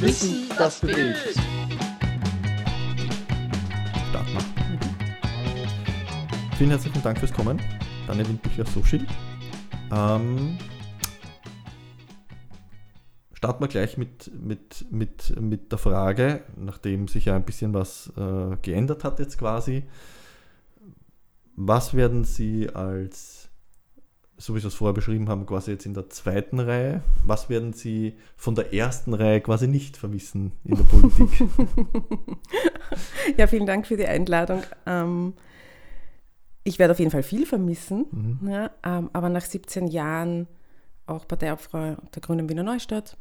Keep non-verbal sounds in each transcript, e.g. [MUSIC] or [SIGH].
Wissen, das bewegt. Start mal. Vielen herzlichen Dank fürs Kommen. Daniel Windbücher Sushi. Ähm, starten wir gleich mit, mit, mit, mit der Frage, nachdem sich ja ein bisschen was äh, geändert hat jetzt quasi. Was werden Sie als, so wie Sie es vorher beschrieben haben, quasi jetzt in der zweiten Reihe, was werden Sie von der ersten Reihe quasi nicht vermissen in der Politik? [LAUGHS] ja, vielen Dank für die Einladung. Ähm, ich werde auf jeden Fall viel vermissen, Mhm. ja, ähm, aber nach 17 Jahren auch Parteiobfrau der Grünen Wiener Neustadt,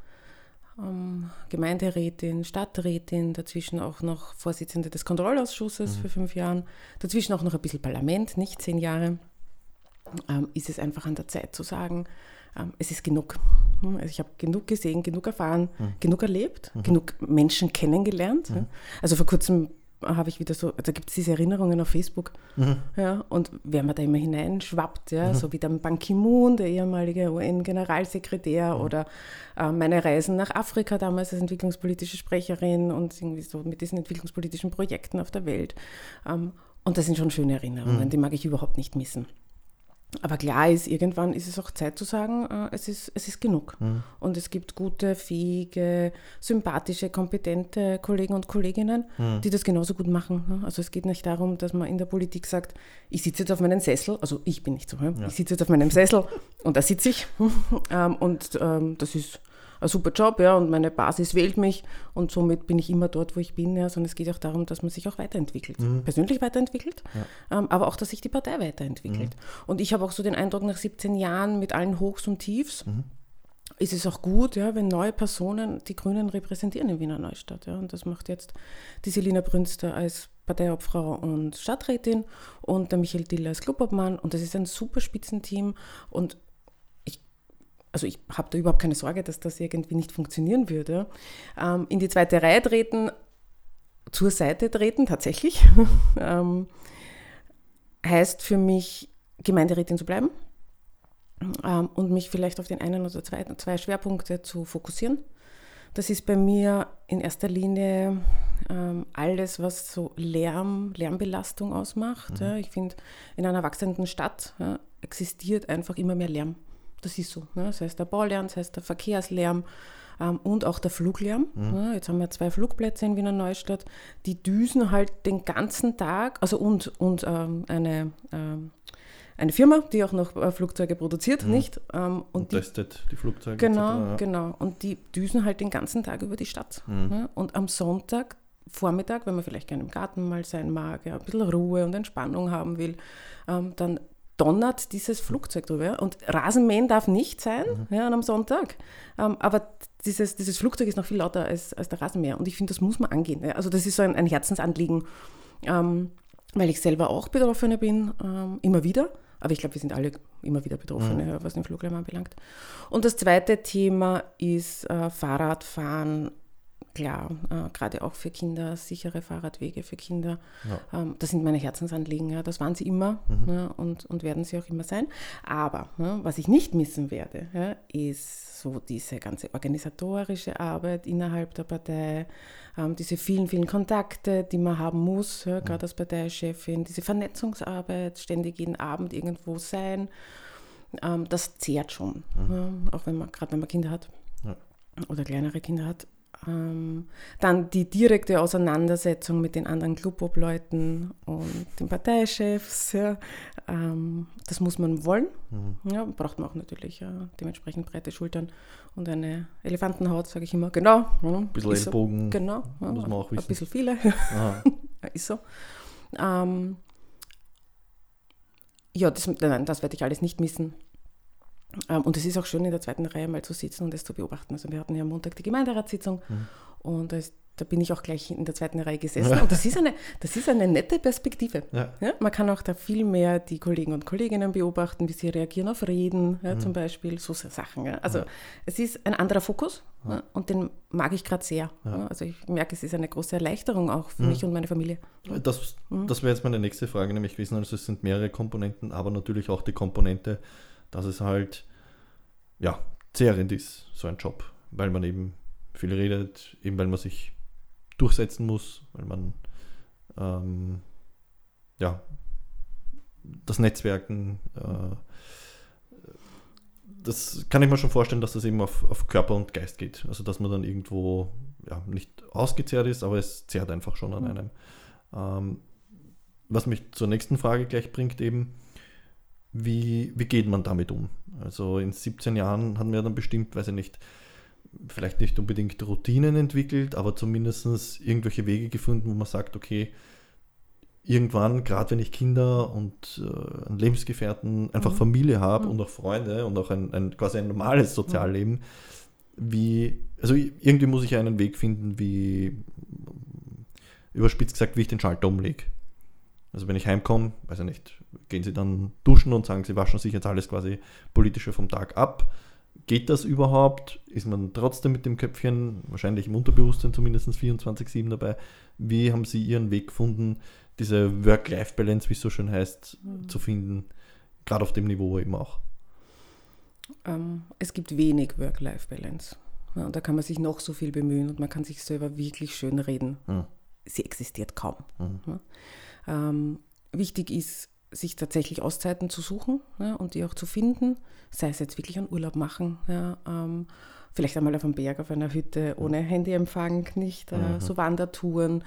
ähm, Gemeinderätin, Stadträtin, dazwischen auch noch Vorsitzende des Kontrollausschusses für fünf Jahren, dazwischen auch noch ein bisschen Parlament, nicht zehn Jahre, ähm, ist es einfach an der Zeit zu sagen, ähm, es ist genug. Hm, Also ich habe genug gesehen, genug erfahren, genug erlebt, genug Menschen kennengelernt. ja. Also vor kurzem habe ich wieder so, da gibt es diese Erinnerungen auf Facebook. Ja, und wer man da immer hineinschwappt, ja, so wie der Ban Ki-moon, der ehemalige UN-Generalsekretär, oder äh, meine Reisen nach Afrika damals als entwicklungspolitische Sprecherin und irgendwie so mit diesen entwicklungspolitischen Projekten auf der Welt. Ähm, und das sind schon schöne Erinnerungen, die mag ich überhaupt nicht missen. Aber klar ist, irgendwann ist es auch Zeit zu sagen, äh, es, ist, es ist genug. Und es gibt gute, fähige, sympathische, kompetente Kollegen und Kolleginnen, die das genauso gut machen. ne? Also es geht nicht darum, dass man in der Politik sagt, ich sitze jetzt auf meinem Sessel, also ich bin nicht so, ja? ich sitze jetzt auf meinem Sessel und da sitze ich. [LAUGHS] ähm, und ähm, das ist ein super Job, ja, und meine Basis wählt mich und somit bin ich immer dort, wo ich bin, ja, sondern es geht auch darum, dass man sich auch weiterentwickelt, persönlich weiterentwickelt, ähm, aber auch, dass sich die Partei weiterentwickelt. Und ich habe auch so den Eindruck, nach 17 Jahren mit allen Hochs und Tiefs, ist es auch gut, ja, wenn neue Personen die Grünen repräsentieren in Wiener Neustadt. Ja. Und das macht jetzt die Selina Brünster als Parteiobfrau und Stadträtin und der Michael Diller als Clubobmann. Und das ist ein super Spitzenteam. Und also ich habe da überhaupt keine Sorge, dass das irgendwie nicht funktionieren würde. Ähm, in die zweite Reihe treten, zur Seite treten, tatsächlich, [LAUGHS] ähm, heißt für mich, Gemeinderätin zu bleiben ähm, und mich vielleicht auf den einen oder zwei, zwei Schwerpunkte zu fokussieren. Das ist bei mir in erster Linie ähm, alles, was so Lärm, Lärmbelastung ausmacht. Ja. Ich finde, in einer wachsenden Stadt ja, existiert einfach immer mehr Lärm. Das ist so. Ne? Das heißt der Baulärm, das heißt der Verkehrslärm ähm, und auch der Fluglärm. Ja, jetzt haben wir zwei Flugplätze in Wiener Neustadt, die düsen halt den ganzen Tag, also und, und ähm, eine, ähm, eine Firma, die auch noch äh, Flugzeuge produziert, nicht? Ähm, und Und die testet die Flugzeuge. Genau, ja. genau. Und die düsen halt den ganzen Tag über die Stadt. Ja? Und am Sonntag, Vormittag, wenn man vielleicht gerne im Garten mal sein mag, ja, ein bisschen Ruhe und Entspannung haben will, ähm, dann donnert dieses Flugzeug drüber. Und Rasenmähen darf nicht sein ja, am Sonntag. Ähm, aber dieses, dieses Flugzeug ist noch viel lauter als, als der Rasenmäher. Und ich finde, das muss man angehen. Ja? Also das ist so ein, ein Herzensanliegen, ähm, weil ich selber auch Betroffene bin, ähm, immer wieder. Aber ich glaube, wir sind alle immer wieder Betroffene, ja, was den Fluglärm anbelangt. Und das zweite Thema ist äh, Fahrradfahren. Klar, äh, gerade auch für Kinder, sichere Fahrradwege für Kinder. Ähm, das sind meine Herzensanliegen. Ja, das waren sie immer ja, und, und werden sie auch immer sein. Aber ja, was ich nicht missen werde, ja, ist so diese ganze organisatorische Arbeit innerhalb der Partei, ähm, diese vielen, vielen Kontakte, die man haben muss, ja, gerade als Parteichefin, diese Vernetzungsarbeit, ständig jeden Abend irgendwo sein. Ähm, das zehrt schon, ja, auch wenn man, gerade wenn man Kinder hat Ja. oder kleinere Kinder hat. Ähm, dann die direkte Auseinandersetzung mit den anderen Clubobleuten und den Parteichefs. Ja. Ähm, das muss man wollen. Ja, braucht man auch natürlich ja, dementsprechend breite Schultern und eine Elefantenhaut, sage ich immer. Genau. Ein bisschen Ellbogen Genau. Ja, muss man auch Ein wissen. bisschen viele. [LAUGHS] Ist so. Ähm, ja, das, nein, das werde ich alles nicht missen. Ähm, und es ist auch schön, in der zweiten Reihe mal zu sitzen und es zu beobachten. Also wir hatten ja am Montag die Gemeinderatssitzung Mhm. und da, ist, da bin ich auch gleich in der zweiten Reihe gesessen. Und das ist eine, das ist eine nette Perspektive. Ja. Ja, man kann auch da viel mehr die Kollegen und Kolleginnen beobachten, wie sie reagieren auf Reden, ja, Mhm. zum Beispiel, so Sachen. Also es ist ein anderer Fokus und den mag ich gerade sehr. Also ich merke, es ist eine große Erleichterung auch Mhm. für mich und meine Familie. Das, Mhm. das wäre jetzt meine nächste Frage nämlich gewesen. Also es sind mehrere Komponenten, aber natürlich auch die Komponente, dass es halt ja zehrend ist, so ein Job, weil man eben viel redet, eben weil man sich durchsetzen muss, weil man ähm, ja, das Netzwerken, äh, das kann ich mir schon vorstellen, dass das eben auf, auf Körper und Geist geht. Also dass man dann irgendwo ja, nicht ausgezehrt ist, aber es zehrt einfach schon an mhm. einem. Ähm, was mich zur nächsten Frage gleich bringt, eben, wie, wie geht man damit um? Also in 17 Jahren haben wir dann bestimmt, weiß ich nicht, vielleicht nicht unbedingt Routinen entwickelt, aber zumindest irgendwelche Wege gefunden, wo man sagt, okay, irgendwann, gerade wenn ich Kinder und äh, einen Lebensgefährten, einfach mhm. Familie habe mhm. und auch Freunde und auch ein, ein quasi ein normales Sozialleben, mhm. wie, also irgendwie muss ich einen Weg finden, wie, überspitzt gesagt, wie ich den Schalter umlege. Also wenn ich heimkomme, weiß ich nicht, gehen sie dann duschen und sagen, sie waschen sich jetzt alles quasi politische vom Tag ab. Geht das überhaupt? Ist man trotzdem mit dem Köpfchen, wahrscheinlich im Unterbewusstsein zumindest 24-7 dabei? Wie haben Sie Ihren Weg gefunden, diese Work-Life-Balance, wie es so schön heißt, mhm. zu finden, gerade auf dem Niveau eben auch? Ähm, es gibt wenig Work-Life-Balance. Ja, und da kann man sich noch so viel bemühen und man kann sich selber wirklich schön reden. Mhm. Sie existiert kaum. Mhm. Ja. Ähm, wichtig ist, sich tatsächlich Auszeiten zu suchen ja, und die auch zu finden, sei es jetzt wirklich einen Urlaub machen, ja, ähm, vielleicht einmal auf einem Berg, auf einer Hütte ohne Handyempfang, nicht, äh, mhm. so Wandertouren,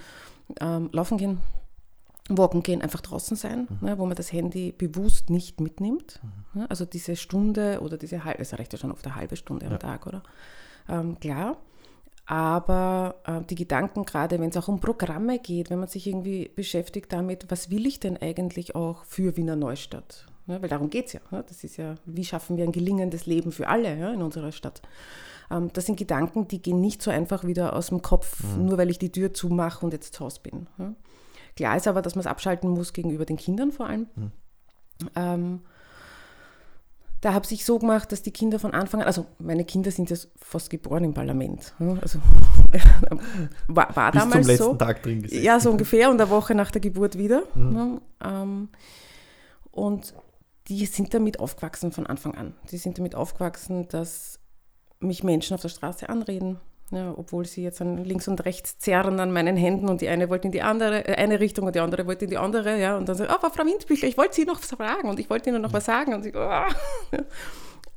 ähm, laufen gehen, walken gehen, einfach draußen sein, mhm. ja, wo man das Handy bewusst nicht mitnimmt. Mhm. also diese Stunde oder diese halbe, es reicht ja schon auf eine halbe Stunde am Tag, oder? Ähm, klar, aber äh, die Gedanken, gerade wenn es auch um Programme geht, wenn man sich irgendwie beschäftigt damit, was will ich denn eigentlich auch für Wiener Neustadt? Ja, weil darum geht es ja. ja. Das ist ja, wie schaffen wir ein gelingendes Leben für alle ja, in unserer Stadt? Ähm, das sind Gedanken, die gehen nicht so einfach wieder aus dem Kopf, mhm. nur weil ich die Tür zumache und jetzt zu Hause bin. Klar ist aber, dass man es abschalten muss gegenüber den Kindern vor allem. Mhm. Ähm, da habe ich so gemacht, dass die Kinder von Anfang an, also meine Kinder sind ja fast geboren im Parlament. Also [LAUGHS] war, war Bis damals zum letzten so. Tag drin gesessen. Ja, so ungefähr und eine Woche nach der Geburt wieder. Mhm. Ähm, und die sind damit aufgewachsen von Anfang an. Die sind damit aufgewachsen, dass mich Menschen auf der Straße anreden, ja, obwohl sie jetzt an links und rechts zerren an meinen Händen und die eine wollte in die andere, äh, eine Richtung und die andere wollte in die andere, ja, und dann sagt, oh, Frau Windbüchler, ich wollte Sie noch was fragen und ich wollte Ihnen noch was sagen und sie, oh. [LAUGHS]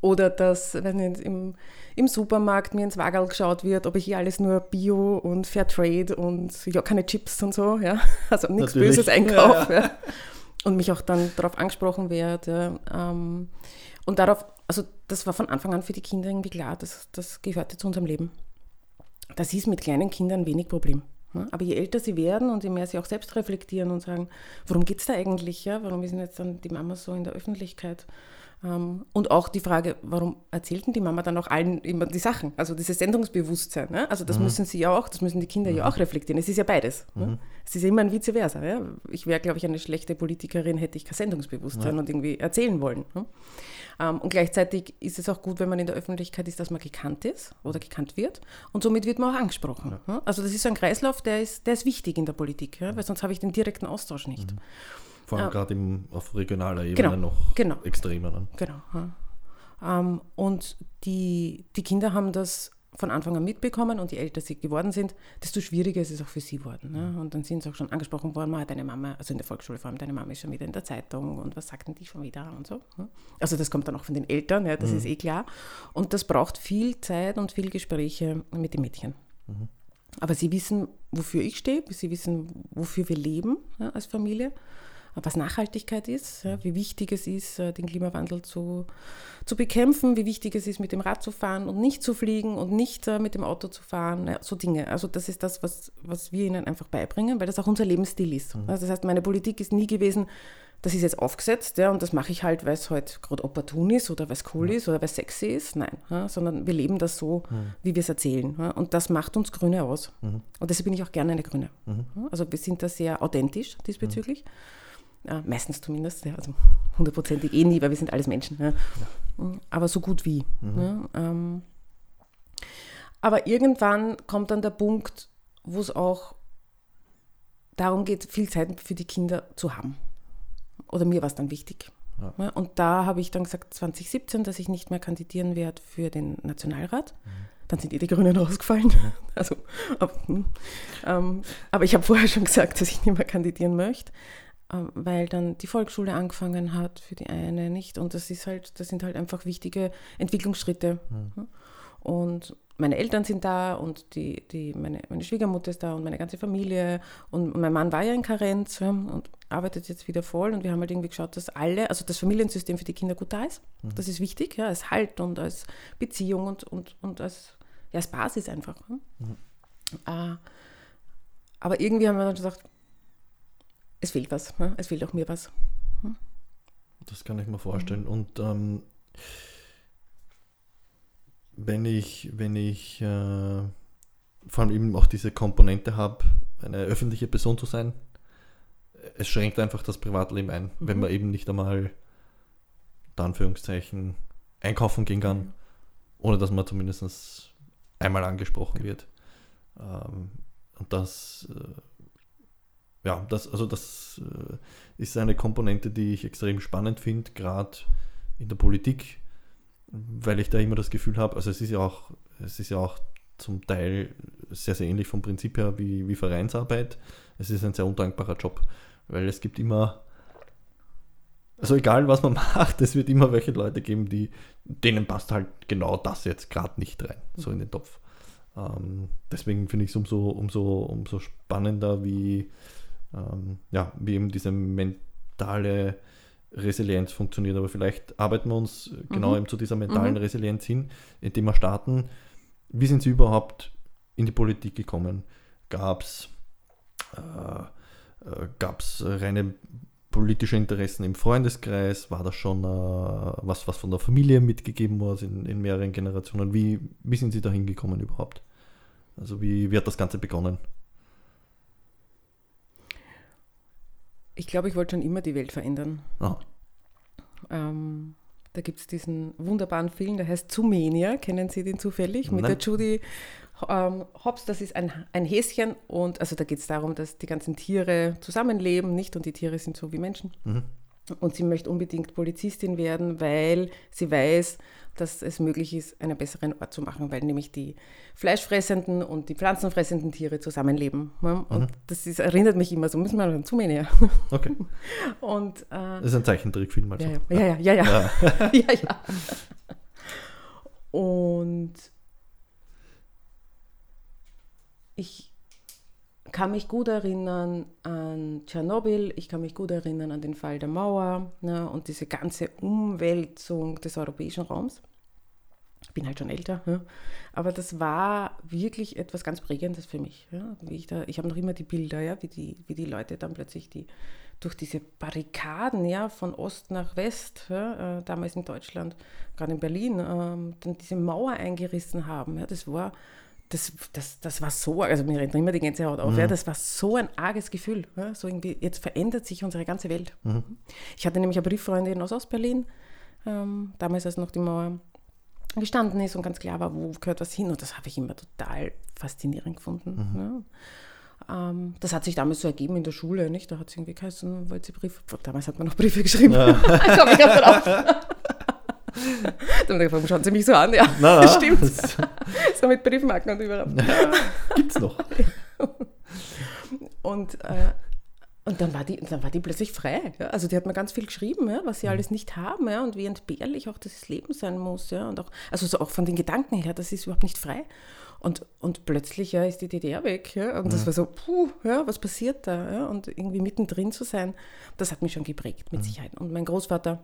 Oder dass, wenn im, im Supermarkt mir ins Wagel geschaut wird, ob ich hier alles nur Bio und Fairtrade und ja, keine Chips und so, ja, [LAUGHS] also nichts Böses einkaufe. Ja, ja. [LAUGHS] Und mich auch dann darauf angesprochen werde. Ähm, und darauf, also das war von Anfang an für die Kinder irgendwie klar, das, das gehörte zu unserem Leben das ist mit kleinen Kindern wenig Problem. Aber je älter sie werden und je mehr sie auch selbst reflektieren und sagen, worum geht es da eigentlich? Ja? Warum ist denn jetzt dann die Mama so in der Öffentlichkeit? Ähm, und auch die Frage, warum erzählten die Mama dann auch allen immer die Sachen? Also dieses Sendungsbewusstsein. Ne? Also das mhm. müssen sie ja auch, das müssen die Kinder mhm. ja auch reflektieren. Es ist ja beides. Ne? Mhm. Ne? Es ist ja immer ein Vice versa. Ja? Ich wäre, glaube ich, eine schlechte Politikerin, hätte ich kein Sendungsbewusstsein ja. und irgendwie erzählen wollen. Ne? Ähm, und gleichzeitig ist es auch gut, wenn man in der Öffentlichkeit ist, dass man gekannt ist oder gekannt wird. Und somit wird man auch angesprochen. Ja. Also das ist so ein Kreislauf, der ist, der ist wichtig in der Politik, ja? weil sonst habe ich den direkten Austausch nicht. Mhm. Vor allem äh, gerade auf regionaler Ebene genau, noch genau, extremer. Dann. Genau. Ja. Ähm, und die, die Kinder haben das von Anfang an mitbekommen und je älter sie geworden sind, desto schwieriger ist es auch für sie geworden. Ne? Und dann sind sie auch schon angesprochen worden, deine Mama, also in der Volksschule vor allem, deine Mama ist schon wieder in der Zeitung und was sagt denn die schon wieder und so. Ne? Also das kommt dann auch von den Eltern, ja, das mhm. ist eh klar. Und das braucht viel Zeit und viel Gespräche mit den Mädchen. Mhm. Aber sie wissen, wofür ich stehe, sie wissen, wofür wir leben ja, als Familie was Nachhaltigkeit ist, ja, wie wichtig es ist, äh, den Klimawandel zu, zu bekämpfen, wie wichtig es ist, mit dem Rad zu fahren und nicht zu fliegen und nicht uh, mit dem Auto zu fahren, ja, so Dinge. Also das ist das, was, was wir ihnen einfach beibringen, weil das auch unser Lebensstil ist. Mhm. Also das heißt, meine Politik ist nie gewesen, das ist jetzt aufgesetzt ja, und das mache ich halt, weil es halt gerade opportun ist oder weil es cool ja. ist oder weil es sexy ist. Nein, ja, sondern wir leben das so, mhm. wie wir es erzählen. Ja, und das macht uns Grüne aus. Mhm. Und deshalb bin ich auch gerne eine Grüne. Mhm. Also wir sind da sehr authentisch diesbezüglich. Mhm. Ja, meistens zumindest, ja, also hundertprozentig eh nie, weil wir sind alles Menschen. Ja. Aber so gut wie. Mhm. Ähm, aber irgendwann kommt dann der Punkt, wo es auch darum geht, viel Zeit für die Kinder zu haben. Oder mir war es dann wichtig. Und da habe ich dann gesagt, 2017, dass ich nicht mehr kandidieren werde für den Nationalrat, mhm. dann sind eh die Grünen [LAUGHS] rausgefallen. Also, aber, hm. ähm, aber ich habe vorher schon gesagt, dass ich nicht mehr kandidieren möchte, weil dann die Volksschule angefangen hat für die eine, nicht? Und das ist halt, das sind halt einfach wichtige Entwicklungsschritte. Mhm. Und meine Eltern sind da und die, die, meine, meine Schwiegermutter ist da und meine ganze Familie. Und mein Mann war ja in Karenz und arbeitet jetzt wieder voll. Und wir haben halt irgendwie geschaut, dass alle, also das Familiensystem für die Kinder gut da ist. Mhm. Das ist wichtig, ja, als Halt und als Beziehung und, und, und als ja, als Basis einfach. Mhm. Äh, aber irgendwie haben wir dann gesagt, es fehlt was, ne? es fehlt auch mir was. Hm? Das kann ich mir vorstellen. Mhm. Und ähm, wenn ich, wenn ich äh, vor allem eben auch diese Komponente habe, eine öffentliche Person zu sein, es schränkt einfach das Privatleben ein, mhm. wenn man eben nicht einmal, Anführungszeichen, einkaufen gehen kann, ohne dass man zumindest einmal angesprochen wird. Ähm, und das, äh, ja, das, also das äh, ist eine Komponente, die ich extrem spannend finde, gerade in der Politik, weil ich da immer das Gefühl habe, also es ist ja auch, es ist ja auch zum Teil sehr, sehr ähnlich vom Prinzip her wie, wie Vereinsarbeit. Es ist ein sehr undankbarer Job, weil es gibt immer, also egal was man [LAUGHS] macht, es wird immer welche Leute geben, die, denen passt halt genau das jetzt gerade nicht rein, so in den Topf. Ähm, deswegen finde ich es umso, umso, umso spannender, wie, ähm, ja, wie eben diese mentale Resilienz funktioniert. Aber vielleicht arbeiten wir uns genau mhm. eben zu dieser mentalen mhm. Resilienz hin, indem wir starten. Wie sind Sie überhaupt in die Politik gekommen? Gab es äh, äh, reine politische Interessen im Freundeskreis? War das schon äh, was, was von der Familie mitgegeben wurde in, in mehreren Generationen? Wie, wie sind Sie da hingekommen überhaupt? Also wie, wie hat das Ganze begonnen? Ich glaube, ich wollte schon immer die Welt verändern. Ah. Ähm, da gibt es diesen wunderbaren Film, der heißt Zumenia. Kennen Sie den zufällig? Mit der Judy ähm, Hobbs. Das ist ein, ein Häschen und also da geht es darum, dass die ganzen Tiere zusammenleben, nicht? Und die Tiere sind so wie Menschen. Mhm. Und sie möchte unbedingt Polizistin werden, weil sie weiß, dass es möglich ist, einen besseren Ort zu machen, weil nämlich die fleischfressenden und die pflanzenfressenden Tiere zusammenleben. Und mhm. das ist, erinnert mich immer so, müssen wir zu mir. Okay. [LAUGHS] Und, äh, das ist ein Zeichentrickfilm. Also. Ja, ja, ja, ja, ja. ja. ja, [LAUGHS] ja. Und ich kann mich gut erinnern an Tschernobyl, ich kann mich gut erinnern an den Fall der Mauer ne, und diese ganze Umwälzung des europäischen Raums. Ich bin halt schon älter, ja. aber das war wirklich etwas ganz Prägendes für mich. Ja. Wie ich ich habe noch immer die Bilder, ja, wie, die, wie die Leute dann plötzlich die, durch diese Barrikaden ja, von Ost nach West, ja, äh, damals in Deutschland, gerade in Berlin, ähm, dann diese Mauer eingerissen haben. Ja, das war das, das, das war so, also mir rennt immer die Gänsehaut auf, mhm. ja, das war so ein arges Gefühl. Ja, so irgendwie, jetzt verändert sich unsere ganze Welt. Mhm. Ich hatte nämlich eine Brieffreundin aus Ostberlin, ähm, damals als noch die Mauer gestanden ist und ganz klar war, wo gehört was hin. Und das habe ich immer total faszinierend gefunden. Mhm. Ja. Ähm, das hat sich damals so ergeben in der Schule, nicht? Da hat es irgendwie geheißen, wollte sie Briefe, damals hat man noch Briefe geschrieben. Ja. [LAUGHS] Komm, ich drauf. [LAUGHS] [LAUGHS] Dann habe ich schauen Sie mich so an? Ja, na, na, [LAUGHS] stimmt. [LAUGHS] so mit Briefmarken und überhaupt. Gibt's noch. und, äh, und dann war, die, dann war die plötzlich frei. Ja? Also die hat mir ganz viel geschrieben, ja, was sie mhm. alles nicht haben ja, und wie entbehrlich auch das Leben sein muss. Ja, und auch, also so auch von den Gedanken her, das ist überhaupt nicht frei. Und, und plötzlich ja, ist die DDR weg. Ja, und mhm. das war so, puh, ja, was passiert da? Ja, und irgendwie mittendrin zu sein, das hat mich schon geprägt, mit mhm. Sicherheit. Und mein Großvater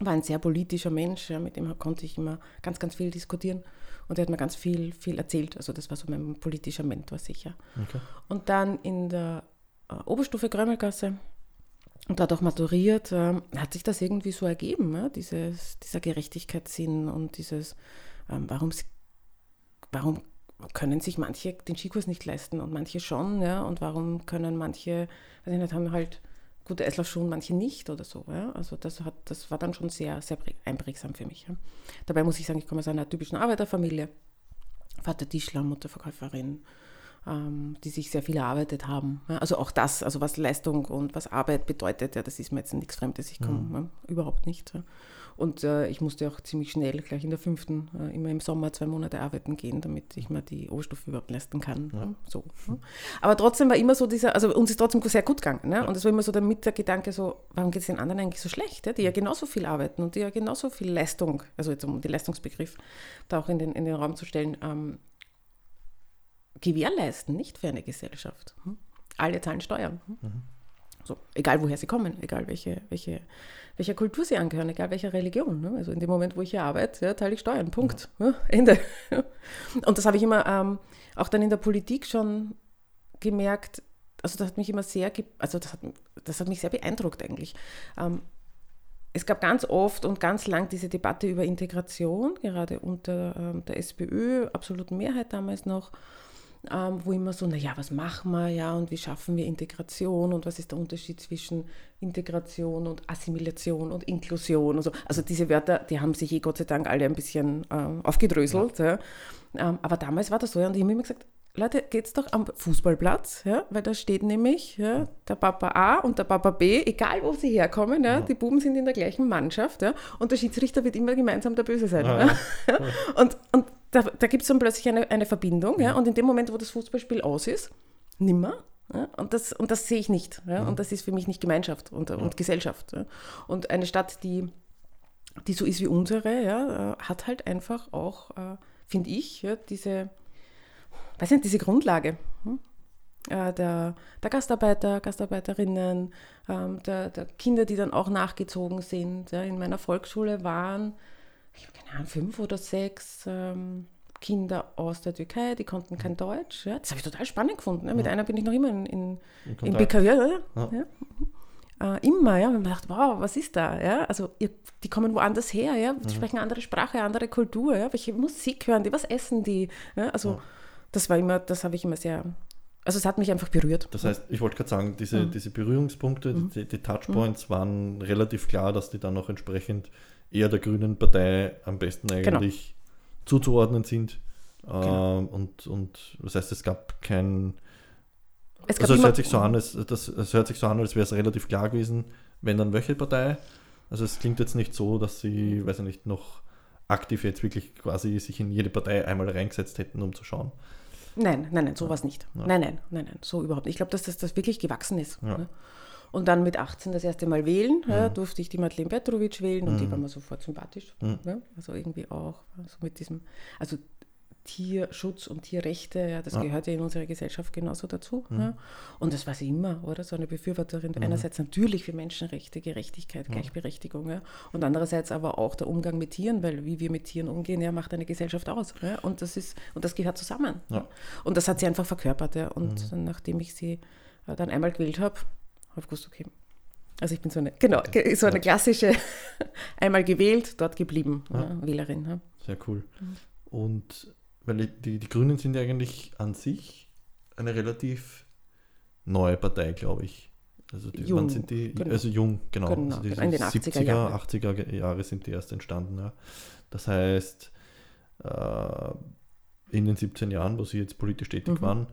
war ein sehr politischer Mensch, ja, mit dem konnte ich immer ganz, ganz viel diskutieren. Und er hat mir ganz viel, viel erzählt. Also das war so mein politischer Mentor sicher. Okay. Und dann in der äh, Oberstufe Krömelgasse und dadurch maturiert, äh, hat sich das irgendwie so ergeben, ja, dieses, dieser Gerechtigkeitssinn und dieses, ähm, warum, warum können sich manche den Skikurs nicht leisten und manche schon, ja, und warum können manche, weiß ich nicht, haben halt gute Eislaufschuhe, manche nicht oder so. Ja? Also das, hat, das war dann schon sehr, sehr einprägsam für mich. Ja? Dabei muss ich sagen, ich komme aus einer typischen Arbeiterfamilie. Vater Tischler, Mutter Verkäuferin. ähm, die sich sehr viel erarbeitet haben. Ja, also auch das, also was Leistung und was Arbeit bedeutet, ja, das ist mir jetzt nichts Fremdes. Ich komme mhm. überhaupt nicht. Ja. Und äh, ich musste auch ziemlich schnell, gleich in der fünften, äh, immer im Sommer zwei Monate arbeiten gehen, damit ich mir die O-Stoffe überhaupt leisten kann. Ja. So. Ne? Aber trotzdem war immer so dieser, also uns ist trotzdem sehr gut gegangen. Ne? Und es war immer so der Mitgedanke so, warum geht es den anderen eigentlich so schlecht, ja? die ja genauso viel arbeiten und die ja genauso viel Leistung, also jetzt um den Leistungsbegriff da auch in den, in den Raum zu stellen, ähm, gewährleisten, nicht für eine Gesellschaft. Hm? Alle zahlen Steuern. Hm? Mhm. So, egal woher sie kommen, egal welche, welche, welcher Kultur sie angehören, egal welcher Religion. Ne? Also in dem Moment, wo ich hier arbeite, ja, teile ich Steuern. Punkt. Ja. Ne? [LAUGHS] Ende. Und das habe ich immer ähm, auch dann in der Politik schon gemerkt. Also das hat mich immer sehr, also das hat, das hat mich sehr beeindruckt eigentlich. Ähm, es gab ganz oft und ganz lang diese Debatte über Integration, gerade unter ähm, der SPÖ, absoluten Mehrheit damals noch ähm, wo immer so, naja, was machen wir, ja, und wie schaffen wir Integration und was ist der Unterschied zwischen Integration und Assimilation und Inklusion und so. Also diese Wörter, die haben sich eh Gott sei Dank alle ein bisschen ähm, aufgedröselt. Ja. Ja. Ähm, aber damals war das so, ja, und ich habe immer gesagt, Leute, geht's doch am Fußballplatz, ja, weil da steht nämlich ja, der Papa A und der Papa B, egal wo sie herkommen, ja, ja. die Buben sind in der gleichen Mannschaft, ja, und der Schiedsrichter wird immer gemeinsam der Böse sein. Ja. [LAUGHS] Und, und da, da gibt es dann plötzlich eine, eine Verbindung, ja, und in dem Moment, wo das Fußballspiel aus ist, nimmer. Ja, und, das, und das sehe ich nicht. Ja, und das ist für mich nicht Gemeinschaft und, und Gesellschaft. Ja. Und eine Stadt, die, die so ist wie unsere, ja, äh, hat halt einfach auch, äh, finde ich, ja, diese weiß nicht, diese Grundlage hm? äh, der, der, Gastarbeiter, Gastarbeiterinnen, ähm, der, der, Kinder, die dann auch nachgezogen sind. Ja, in meiner Volksschule waren, ich habe keine Ahnung, fünf oder sechs ähm, Kinder aus der Türkei, die konnten kein Deutsch. Ja. Das habe ich total spannend gefunden. Ja. Mit ja. einer bin ich noch immer in, in, in BKW. Ja, äh, immer, ja, wenn man dachte, wow, was ist da? Ja? Also ihr, die kommen woanders her, ja, die sprechen andere Sprache, andere Kultur, ja, welche Musik hören die, was essen die? Ja? Also das war immer, das habe ich immer sehr, also es hat mich einfach berührt. Das heißt, ich wollte gerade sagen, diese, mhm. diese Berührungspunkte, mhm. die, die, Touchpoints mhm. waren relativ klar, dass die dann auch entsprechend eher der Grünen Partei am besten genau. eigentlich genau. zuzuordnen sind. Genau. Ähm, und, und das heißt, es gab kein. Es gab also es hört, sich so an, als, das, es hört sich so an, als wäre es relativ klar gewesen, wenn dann welche Partei. Also es klingt jetzt nicht so, dass sie, weiß ich nicht, noch aktiv jetzt wirklich quasi sich in jede Partei einmal reingesetzt hätten, um zu schauen. Nein, nein, nein, sowas nicht. Ja. Nein, nein, nein, nein, so überhaupt nicht. Ich glaube, dass das, das wirklich gewachsen ist. Ja. Ne? Und dann mit 18 das erste Mal wählen, ja, mhm. durfte ich die Madeleine Petrovic wählen und die mhm. war mir sofort sympathisch. Mhm. Also irgendwie auch also mit diesem, also Tierschutz und Tierrechte, ja, das ja. gehört ja in unserer Gesellschaft genauso dazu. Mhm. Ja. Und das war sie immer, oder? So eine Befürworterin. Mhm. Einerseits natürlich für Menschenrechte, Gerechtigkeit, ja. Gleichberechtigung. Ja. Und andererseits aber auch der Umgang mit Tieren, weil wie wir mit Tieren umgehen, ja, macht eine Gesellschaft aus. Ja. Und, das ist, und das gehört zusammen. Ja. Und das hat sie einfach verkörpert. Ja. Und mhm. nachdem ich sie äh, dann einmal gewählt habe, habe gewusst, okay. Also ich bin so eine, genau, so eine klassische, [LAUGHS] einmal gewählt, dort geblieben, Wählerin. Sehr cool. Mhm. Und weil die, die Grünen sind ja eigentlich an sich eine relativ neue Partei, glaube ich. Also die, jung, wann sind die? Genau. Also jung, genau. genau also die in den 80er 70er, Jahre. 80er Jahre sind die erst entstanden. Ja. Das heißt, äh, in den 17 Jahren, wo sie jetzt politisch tätig mhm. waren,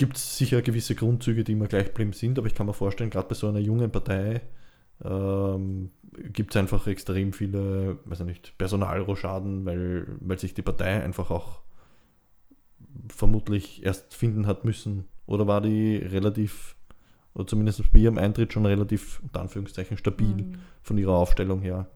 gibt es sicher gewisse Grundzüge, die immer gleich geblieben sind, aber ich kann mir vorstellen, gerade bei so einer jungen Partei ähm, gibt es einfach extrem viele, weiß nicht, Personalrochaden, weil, weil sich die Partei einfach auch vermutlich erst finden hat müssen. Oder war die relativ, oder zumindest bei ihrem Eintritt schon relativ, unter Anführungszeichen, stabil mhm. von ihrer Aufstellung her?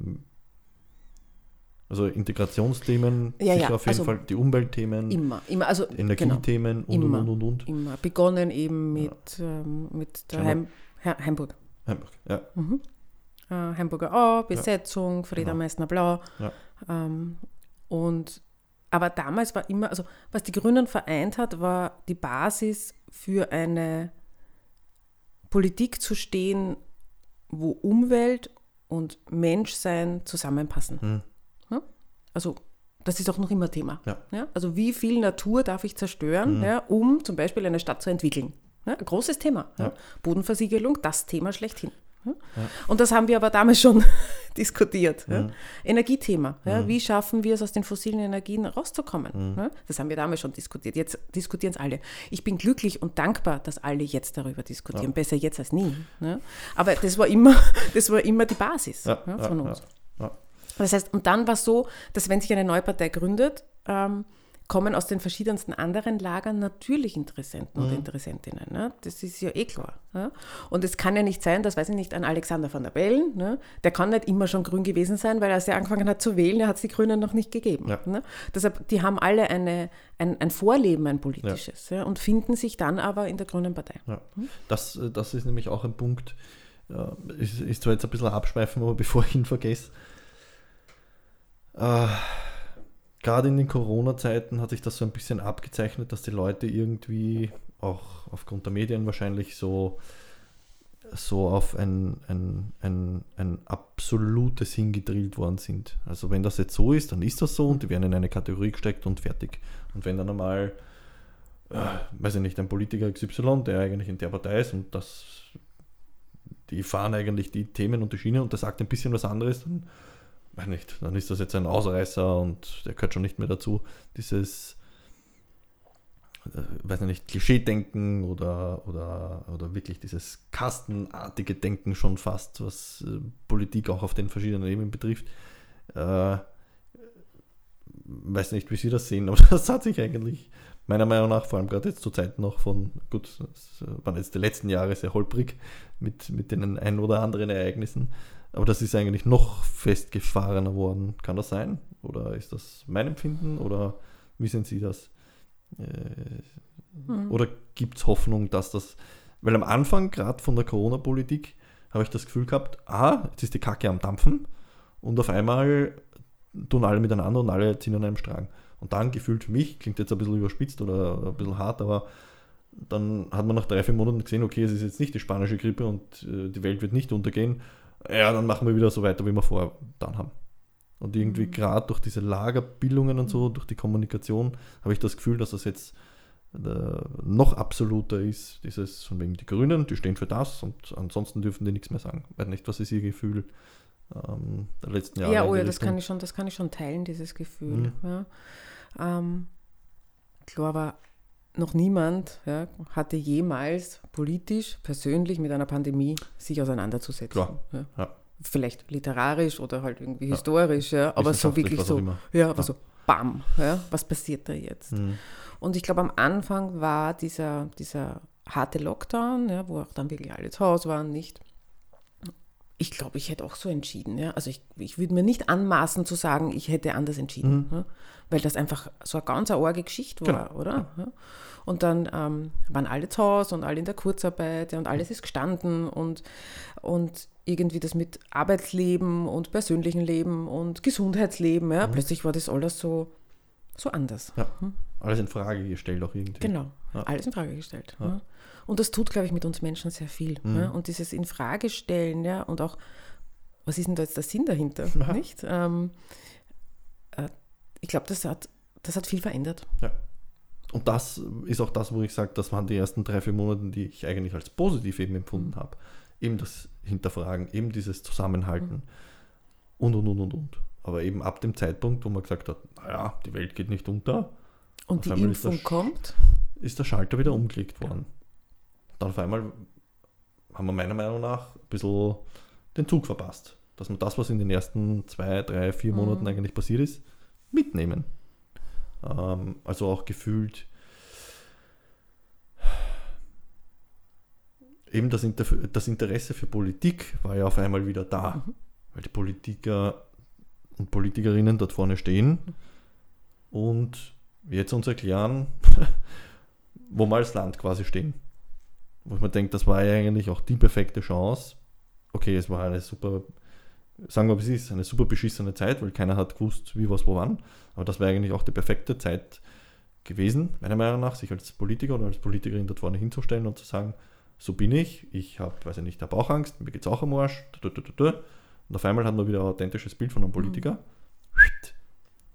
Also Integrationsthemen, ja, sicher ja, auf jeden also Fall die Umweltthemen, immer, immer, also Energiethemen genau, und, immer, und, und, und, Immer. Begonnen eben mit, ja. ähm, mit der Heim, Heimburg. Hamburg, ja. Mhm äh, Hamburger A, Besetzung, ja. Frieda genau. Meissner Blau. Ähm, und, aber damals war immer, also was die Grünen vereint hat, war die Basis für eine Politik zu stehen, wo Umwelt und Menschsein zusammenpassen. Mhm. Also das ist auch noch immer Thema. Ja. ja. Also wie viel Natur darf ich zerstören, mhm. ja, um zum Beispiel eine Stadt zu entwickeln? ein großes Thema. Bodenversiegelung, das Thema schlechthin. Und das haben wir aber damals schon [LAUGHS] diskutiert. Ja? Energiethema. Ja? Wie schaffen wir es, aus den fossilen Energien rauszukommen? Ja? Das haben wir damals schon diskutiert. Jetzt diskutieren es alle. Ich bin glücklich und dankbar, dass alle jetzt darüber diskutieren. Besser jetzt als nie. Aber das war immer, [LAUGHS] das war immer die Basis von uns. Das heißt, und dann war es so, dass wenn sich eine neue Partei gründet, ähm, kommen aus den verschiedensten anderen Lagern natürlich Interessenten mhm. und Interessentinnen. Ne? Das ist ja eh klar. Ne? Und es kann ja nicht sein, das weiß ich nicht, ein Alexander van der Bellen, ne? der kann nicht immer schon grün gewesen sein, weil als er angefangen hat zu wählen, hat es die Grünen noch nicht gegeben. Ja. Ne? Deshalb, die haben alle eine, ein, ein Vorleben, ein politisches, ja. Ja, und finden sich dann aber in der Grünen Partei. Hm? Das, das ist nämlich auch ein Punkt, ist, ist zwar jetzt ein bisschen abschweifen, aber bevor ich ihn vergesse, äh, gerade in den Corona-Zeiten hat sich das so ein bisschen abgezeichnet, dass die Leute irgendwie auch aufgrund der Medien wahrscheinlich so, so auf ein, ein, ein, ein absolutes hingedrillt worden sind. Also wenn das jetzt so ist, dann ist das so und die werden in eine Kategorie gesteckt und fertig. Und wenn dann einmal, äh, weiß ich nicht, ein Politiker XY, der eigentlich in der Partei ist und das, die fahren eigentlich die Themen und die Schiene und der sagt ein bisschen was anderes, dann weiß nicht, dann ist das jetzt ein Ausreißer und der gehört schon nicht mehr dazu. Dieses, äh, weiß nicht, Klischee-Denken oder, oder, oder wirklich dieses kastenartige Denken schon fast, was äh, Politik auch auf den verschiedenen Ebenen betrifft. Äh, weiß nicht, wie Sie das sehen, [LAUGHS] aber das hat sich eigentlich meiner Meinung nach, vor allem gerade jetzt zur Zeit noch von, gut, das waren jetzt die letzten Jahre sehr holprig mit, mit den ein oder anderen Ereignissen, aber das ist eigentlich noch festgefahrener worden. Kann das sein? Oder ist das mein Empfinden? Oder wie sehen Sie das? Äh, mhm. Oder gibt es Hoffnung, dass das. Weil am Anfang, gerade von der Corona-Politik, habe ich das Gefühl gehabt, aha, jetzt ist die Kacke am Dampfen und auf einmal tun alle miteinander und alle ziehen an einem Strang. Und dann gefühlt für mich, klingt jetzt ein bisschen überspitzt oder ein bisschen hart, aber dann hat man nach drei, vier Monaten gesehen, okay, es ist jetzt nicht die spanische Grippe und äh, die Welt wird nicht untergehen ja, dann machen wir wieder so weiter, wie wir vorher dann haben. Und irgendwie mhm. gerade durch diese Lagerbildungen und so, durch die Kommunikation, habe ich das Gefühl, dass das jetzt äh, noch absoluter ist, dieses von wegen die Grünen, die stehen für das und ansonsten dürfen die nichts mehr sagen. Ich weiß nicht, was ist ihr Gefühl ähm, der letzten Jahre? Ja, oh ja, das kann, ich schon, das kann ich schon teilen, dieses Gefühl. Mhm. Ja. Ähm, klar war, noch niemand ja, hatte jemals politisch, persönlich mit einer Pandemie sich auseinanderzusetzen. Klar. Ja. Ja. Vielleicht literarisch oder halt irgendwie historisch, ja, aber so wirklich so, ja, aber so, bam, ja, was passiert da jetzt? Mhm. Und ich glaube, am Anfang war dieser, dieser harte Lockdown, ja, wo auch dann wirklich alle zu Hause waren, nicht. Ich glaube, ich hätte auch so entschieden. Ja? Also ich, ich würde mir nicht anmaßen zu sagen, ich hätte anders entschieden, mhm. ja? weil das einfach so eine ganz arge Geschichte war, genau. oder? Ja. Und dann ähm, waren alle zu Hause und alle in der Kurzarbeit ja, und alles ist gestanden und, und irgendwie das mit Arbeitsleben und persönlichem Leben und Gesundheitsleben, ja, mhm. plötzlich war das alles so, so anders. Ja, hm? alles in Frage gestellt auch irgendwie. Genau, alles in Frage gestellt. Ja. Und das tut, glaube ich, mit uns Menschen sehr viel. Mhm. Und dieses in Frage stellen, ja, und auch, was ist denn da jetzt der Sinn dahinter, [LAUGHS] [LAUGHS] nicht? Ähm, äh, ich glaube, das hat, das hat viel verändert. Ja. Und das ist auch das, wo ich sage, das waren die ersten drei, vier Monate, die ich eigentlich als positiv eben empfunden mhm. habe. Eben das Hinterfragen, eben dieses Zusammenhalten mhm. und, und, und, und, und. Aber eben ab dem Zeitpunkt, wo man gesagt hat, naja, die Welt geht nicht unter. Und die Impfung ist kommt? Ist der Schalter wieder umgelegt worden. Dann auf einmal haben wir meiner Meinung nach ein bisschen den Zug verpasst. Dass man das, was in den ersten zwei, drei, vier mhm. Monaten eigentlich passiert ist, mitnehmen. Ähm, also auch gefühlt eben das, Inter das, Interesse für Politik war ja auf einmal wieder da, mhm. weil die Politiker und Politikerinnen dort vorne stehen und jetzt uns erklären, [LAUGHS] wo wir als Land quasi stehen. Wo man denkt, das war ja eigentlich auch die perfekte Chance. Okay, es war eine super sagen wir, es ist eine super beschissene Zeit, weil keiner hat gewusst, wie, was, wo, wann. Aber das wäre eigentlich auch die perfekte Zeit gewesen, meiner Meinung nach, sich als Politiker oder als Politikerin dort vorne hinzustellen und zu sagen, so bin ich, ich habe, weiß ich nicht, habe auch Angst, mir geht es auch am Arsch. Und auf einmal hat man wieder ein authentisches Bild von einem Politiker. Mhm.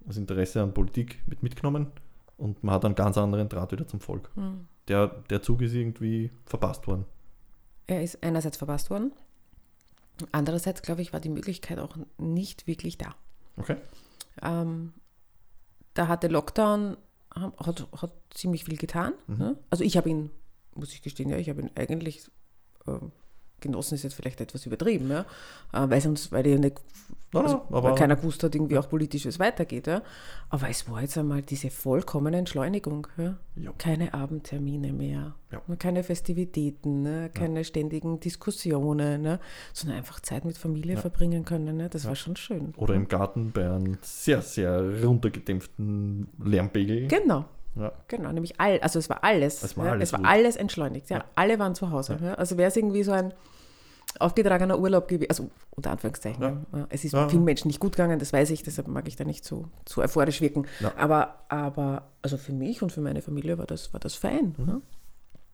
Das Interesse an Politik mit mitgenommen und man hat einen ganz anderen Draht wieder zum Volk. Mhm. Der, der Zug ist irgendwie verpasst worden. Er ist einerseits verpasst worden Andererseits, glaube ich, war die Möglichkeit auch nicht wirklich da. Okay. Ähm, da hatte Lockdown, hat, hat ziemlich viel getan. Mhm. Ne? Also ich habe ihn, muss ich gestehen, ja, ich habe ihn eigentlich äh, genossen ist jetzt vielleicht etwas übertrieben, ja? Äh, weil sonst, weil, nicht, also, no, weil keiner gewusst hat, irgendwie auch politisch es weitergeht. Ja? Aber es war jetzt einmal diese vollkommene Entschleunigung. Ja? ja. Keine Abendtermine mehr, ja. keine Festivitäten, ne? keine ständigen Diskussionen, ne? sondern einfach Zeit mit Familie verbringen können. Ne? Das war schon schön. Oder im Garten bei einem sehr, sehr runtergedämpften Lärmpegel. Genau. Ja. Genau, nämlich all, also es war alles. Es war ja, alles, es war alles entschleunigt. Ja, ja, Alle waren zu Hause. Ja. Also wäre es irgendwie so ein aufgetragener Urlaub gewesen, also unter Anführungszeichen. Es ist vielen Menschen nicht gut gegangen, das weiß ich, deshalb mag ich da nicht so, so euphorisch wirken. Aber, aber also für mich und für meine Familie war das, war das fein. Mhm.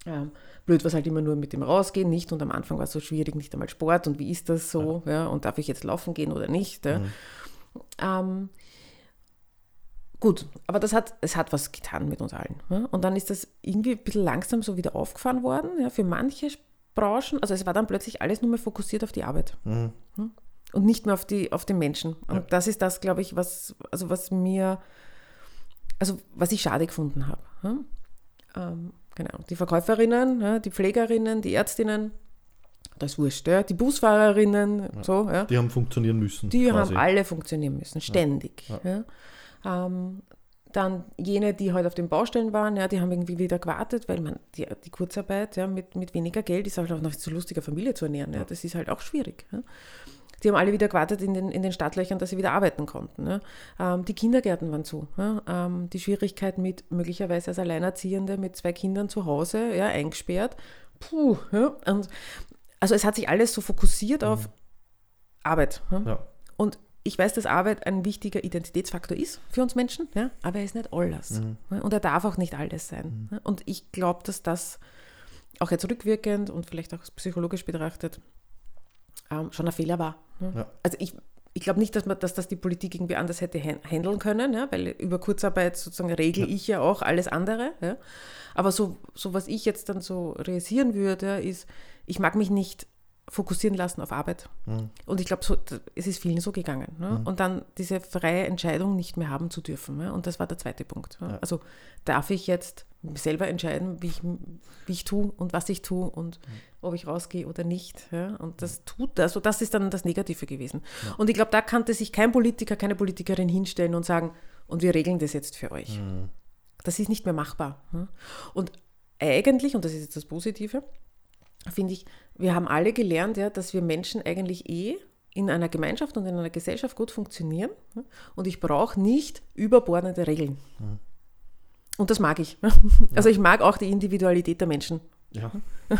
Ja, blöd war es halt immer nur mit dem Rausgehen, nicht? Und am Anfang war es so schwierig, nicht einmal Sport und wie ist das so? Ja. und darf ich jetzt laufen gehen oder nicht? Mhm. Ähm, Gut, aber das hat, es hat was getan mit uns allen. Ja? Und dann ist das irgendwie ein bisschen langsam so wieder aufgefahren worden. Ja? Für manche Branchen, also es war dann plötzlich alles nur mehr fokussiert auf die Arbeit. Mhm. Ja? Und nicht mehr auf, die, auf den Menschen. Und das ist das, glaube ich, was, also was mir, also was ich schade gefunden habe. Ähm, genau. Die Verkäuferinnen, die Pflegerinnen, die Ärztinnen, das ist wurscht, ja. die Busfahrerinnen, so. Ja. Die haben funktionieren müssen. Die quasi. haben alle funktionieren müssen, ständig. Ja. Ähm, dann jene, die halt auf den Baustellen waren, ja, die haben irgendwie wieder gewartet, weil man die, die Kurzarbeit ja, mit, mit weniger Geld ist halt auch noch so lustiger Familie zu ernähren. Ja. Das ist halt auch schwierig. Ja. Die haben alle wieder gewartet in den, in den Stadtlöchern, dass sie wieder arbeiten konnten. Ja. Ähm, die Kindergärten waren zu. Ja. Ähm, die Schwierigkeit mit möglicherweise als Alleinerziehende mit zwei Kindern zu Hause, ja, eingesperrt. Puh. Ja. Und also es hat sich alles so fokussiert auf mhm. Arbeit. Und ich weiß, dass Arbeit ein wichtiger Identitätsfaktor ist für uns Menschen, ja, aber er ist nicht alles. Mhm. Und er darf auch nicht alles sein. Mhm. Und ich glaube, dass das auch jetzt rückwirkend und vielleicht auch psychologisch betrachtet ähm, schon ein Fehler war. Ja. Also ich, ich glaube nicht, dass, man, dass das die Politik irgendwie anders hätte handeln können, ja, weil über Kurzarbeit sozusagen regle ja. ich ja auch alles andere. Ja. Aber so, so, was ich jetzt dann so realisieren würde, ist, ich mag mich nicht fokussieren lassen auf Arbeit. Mhm. Und ich glaube, so, es ist vielen so gegangen. Ne? Mhm. Und dann diese freie Entscheidung nicht mehr haben zu dürfen. Ne? Und das war der zweite Punkt. Ne? Ja. Also darf ich jetzt selber entscheiden, wie ich, wie ich tue und was ich tue und mhm. ob ich rausgehe oder nicht. Ja? Und das tut das. Also das ist dann das Negative gewesen. Ja. Und ich glaube, da kannte sich kein Politiker, keine Politikerin hinstellen und sagen, und wir regeln das jetzt für euch. Mhm. Das ist nicht mehr machbar. Ne? Und eigentlich, und das ist jetzt das Positive, finde ich, wir haben alle gelernt, ja, dass wir Menschen eigentlich eh in einer Gemeinschaft und in einer Gesellschaft gut funktionieren. Und ich brauche nicht überbordende Regeln. Mhm. Und das mag ich. Also ich mag auch die Individualität der Menschen. Ja. [LAUGHS]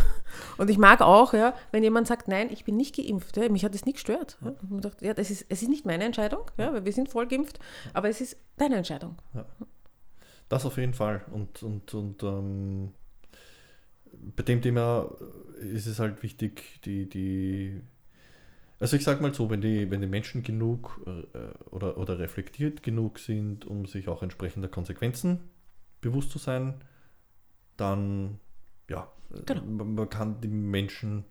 Und ich mag auch, ja, wenn jemand sagt, nein, ich bin nicht geimpft, ja, mich hat das nicht gestört. Ja. Und dachte, ja, das ist, es ist nicht meine Entscheidung, ja, weil wir sind voll geimpft, aber es ist deine Entscheidung. Ja. Das auf jeden Fall. Und, und, und ähm, bei dem Thema ist es halt wichtig, die, die also ich sage mal so, wenn die, wenn die Menschen genug äh, oder, oder reflektiert genug sind, um sich auch entsprechender Konsequenzen bewusst zu sein, dann ja, genau. man, man, kann die Menschen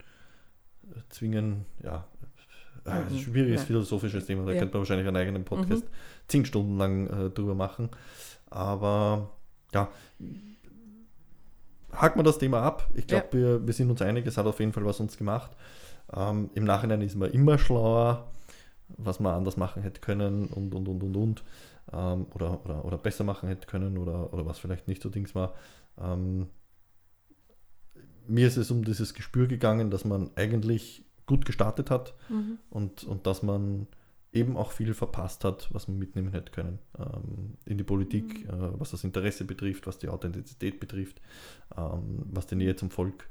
zwingen, ja, äh, mhm. schwieriges ja. philosophisches Thema, da ja. könnte man wahrscheinlich einen eigenen Podcast mhm. zehn Stunden lang äh, drüber machen. Aber ja, haken wir das Thema ab. Ich glaube, ja. wir, wir sind uns einig, es hat auf jeden Fall was uns gemacht. Ähm, Im Nachhinein ist man immer schlauer, was man anders machen hätte können und und und und und. Ähm, oder, oder, oder besser machen hätte können oder, oder was vielleicht nicht so Dings war. Ähm, mir ist es um dieses Gespür gegangen, dass man eigentlich gut gestartet hat mhm. und, und dass man eben auch viel verpasst hat, was man mitnehmen hätte können ähm, in die Politik, mhm. äh, was das Interesse betrifft, was die Authentizität betrifft, ähm, was die Nähe zum Volk.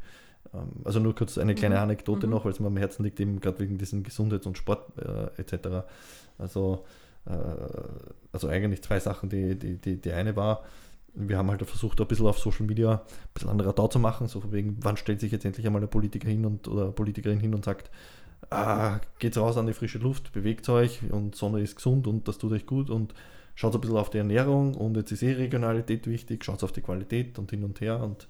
Ähm, also nur kurz eine kleine mhm. Anekdote mhm. noch, weil es mir am Herzen liegt, eben gerade wegen diesem Gesundheits- und Sport äh, etc. Also, äh, also eigentlich zwei Sachen. Die, die, die, die eine war, wir haben halt versucht, ein bisschen auf Social Media ein bisschen anderer da zu machen, so von wegen, wann stellt sich jetzt endlich einmal ein Politiker hin und oder Politikerin hin und sagt, ah, geht raus an die frische Luft, bewegt euch und Sonne ist gesund und das tut euch gut und schaut ein bisschen auf die Ernährung und jetzt ist eh Regionalität wichtig, schaut auf die Qualität und hin und her und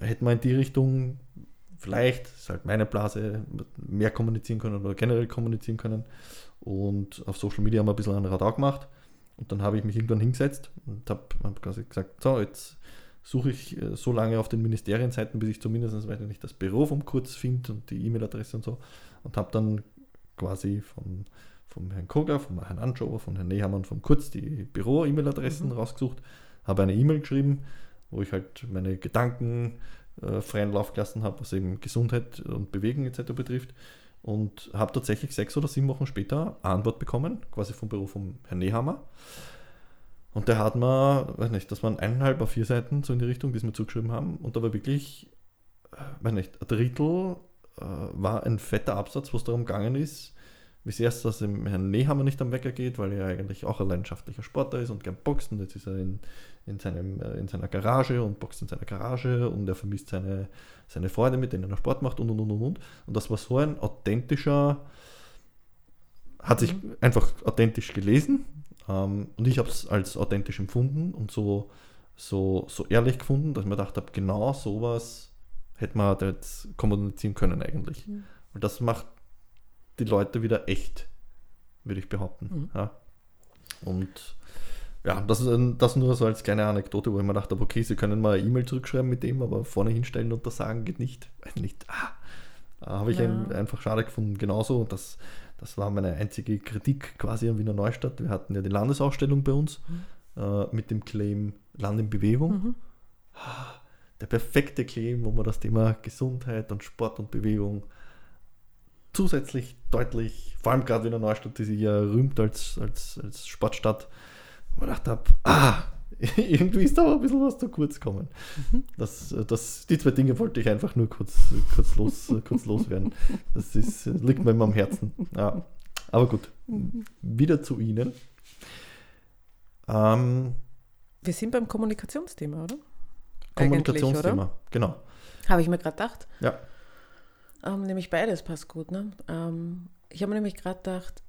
hätten wir in die Richtung vielleicht, ist halt meine Blase, mehr kommunizieren können oder generell kommunizieren können. Und auf Social Media haben wir ein bisschen ein Radar gemacht. Und dann habe ich mich irgendwann hingesetzt und habe hab quasi gesagt, so, jetzt suche ich äh, so lange auf den Ministerienseiten, bis ich zumindest, weiß ich nicht, das Büro vom Kurz finde und die E-Mail-Adresse und so. Und habe dann quasi von, vom Herrn Koger, vom Herrn Anschower, von Herrn Nehammer und vom Kurz die Büro-E-Mail-Adressen mhm. rausgesucht, habe eine E-Mail geschrieben, wo ich halt meine Gedanken äh, freien Lauf gelassen habe, was eben Gesundheit und Bewegung etc. betrifft. Und habe tatsächlich sechs oder sieben Wochen später eine Antwort bekommen, quasi vom Büro vom Herrn Nehammer. Und der hat mir, weiß nicht, das waren eineinhalb auf vier Seiten so in die Richtung, die sie mir zugeschrieben haben. Und da war wirklich, äh, weiß nicht, ein Drittel äh, war ein fetter Absatz, wo es darum gegangen ist, wie sehr es das dem Herrn Nehammer nicht am Wecker geht, weil er eigentlich auch ein leidenschaftlicher Sportler ist und gern boxt. Und jetzt ist er in, in, seinem, äh, in seiner Garage und boxt in seiner Garage und er vermisst seine, seine Freunde, mit denen er Sport macht und und und und. Und das war so ein authentischer, hat sich mhm. einfach authentisch gelesen. Ähm, und ich habe es als authentisch empfunden und so, so, so ehrlich gefunden, dass ich mir gedacht habe, genau sowas hätte man jetzt kommunizieren können eigentlich. Mhm. Und das macht die Leute wieder echt, würde ich behaupten. Mhm. Ja. Und ja, das ist ein, das nur so als kleine Anekdote, wo ich mir dachte, okay, Sie können mal eine E-Mail zurückschreiben mit dem, aber vorne hinstellen und das sagen geht nicht. nicht. Ah, habe ich ja. ein, einfach schade gefunden. Genauso, das, das war meine einzige Kritik quasi an Wiener Neustadt. Wir hatten ja die Landesausstellung bei uns mhm. äh, mit dem Claim Land in Bewegung. Mhm. Ah, der perfekte Claim, wo man das Thema Gesundheit und Sport und Bewegung zusätzlich deutlich, vor allem gerade Wiener Neustadt, die sich ja rühmt als, als, als Sportstadt, wo ich gedacht habe, ah, [LAUGHS] irgendwie ist da aber ein bisschen was zu kurz gekommen. Mhm. Das, das, die zwei Dinge wollte ich einfach nur kurz, kurz, los, kurz loswerden. Das ist, liegt mir immer am Herzen. Ja. Aber gut, mhm. wieder zu Ihnen. Ähm, Wir sind beim Kommunikationsthema, oder? Kommunikationsthema, genau. Habe ich mir gerade gedacht. Ja. Ähm, nämlich beides passt gut. Ne? Ähm, ich habe mir nämlich gerade gedacht,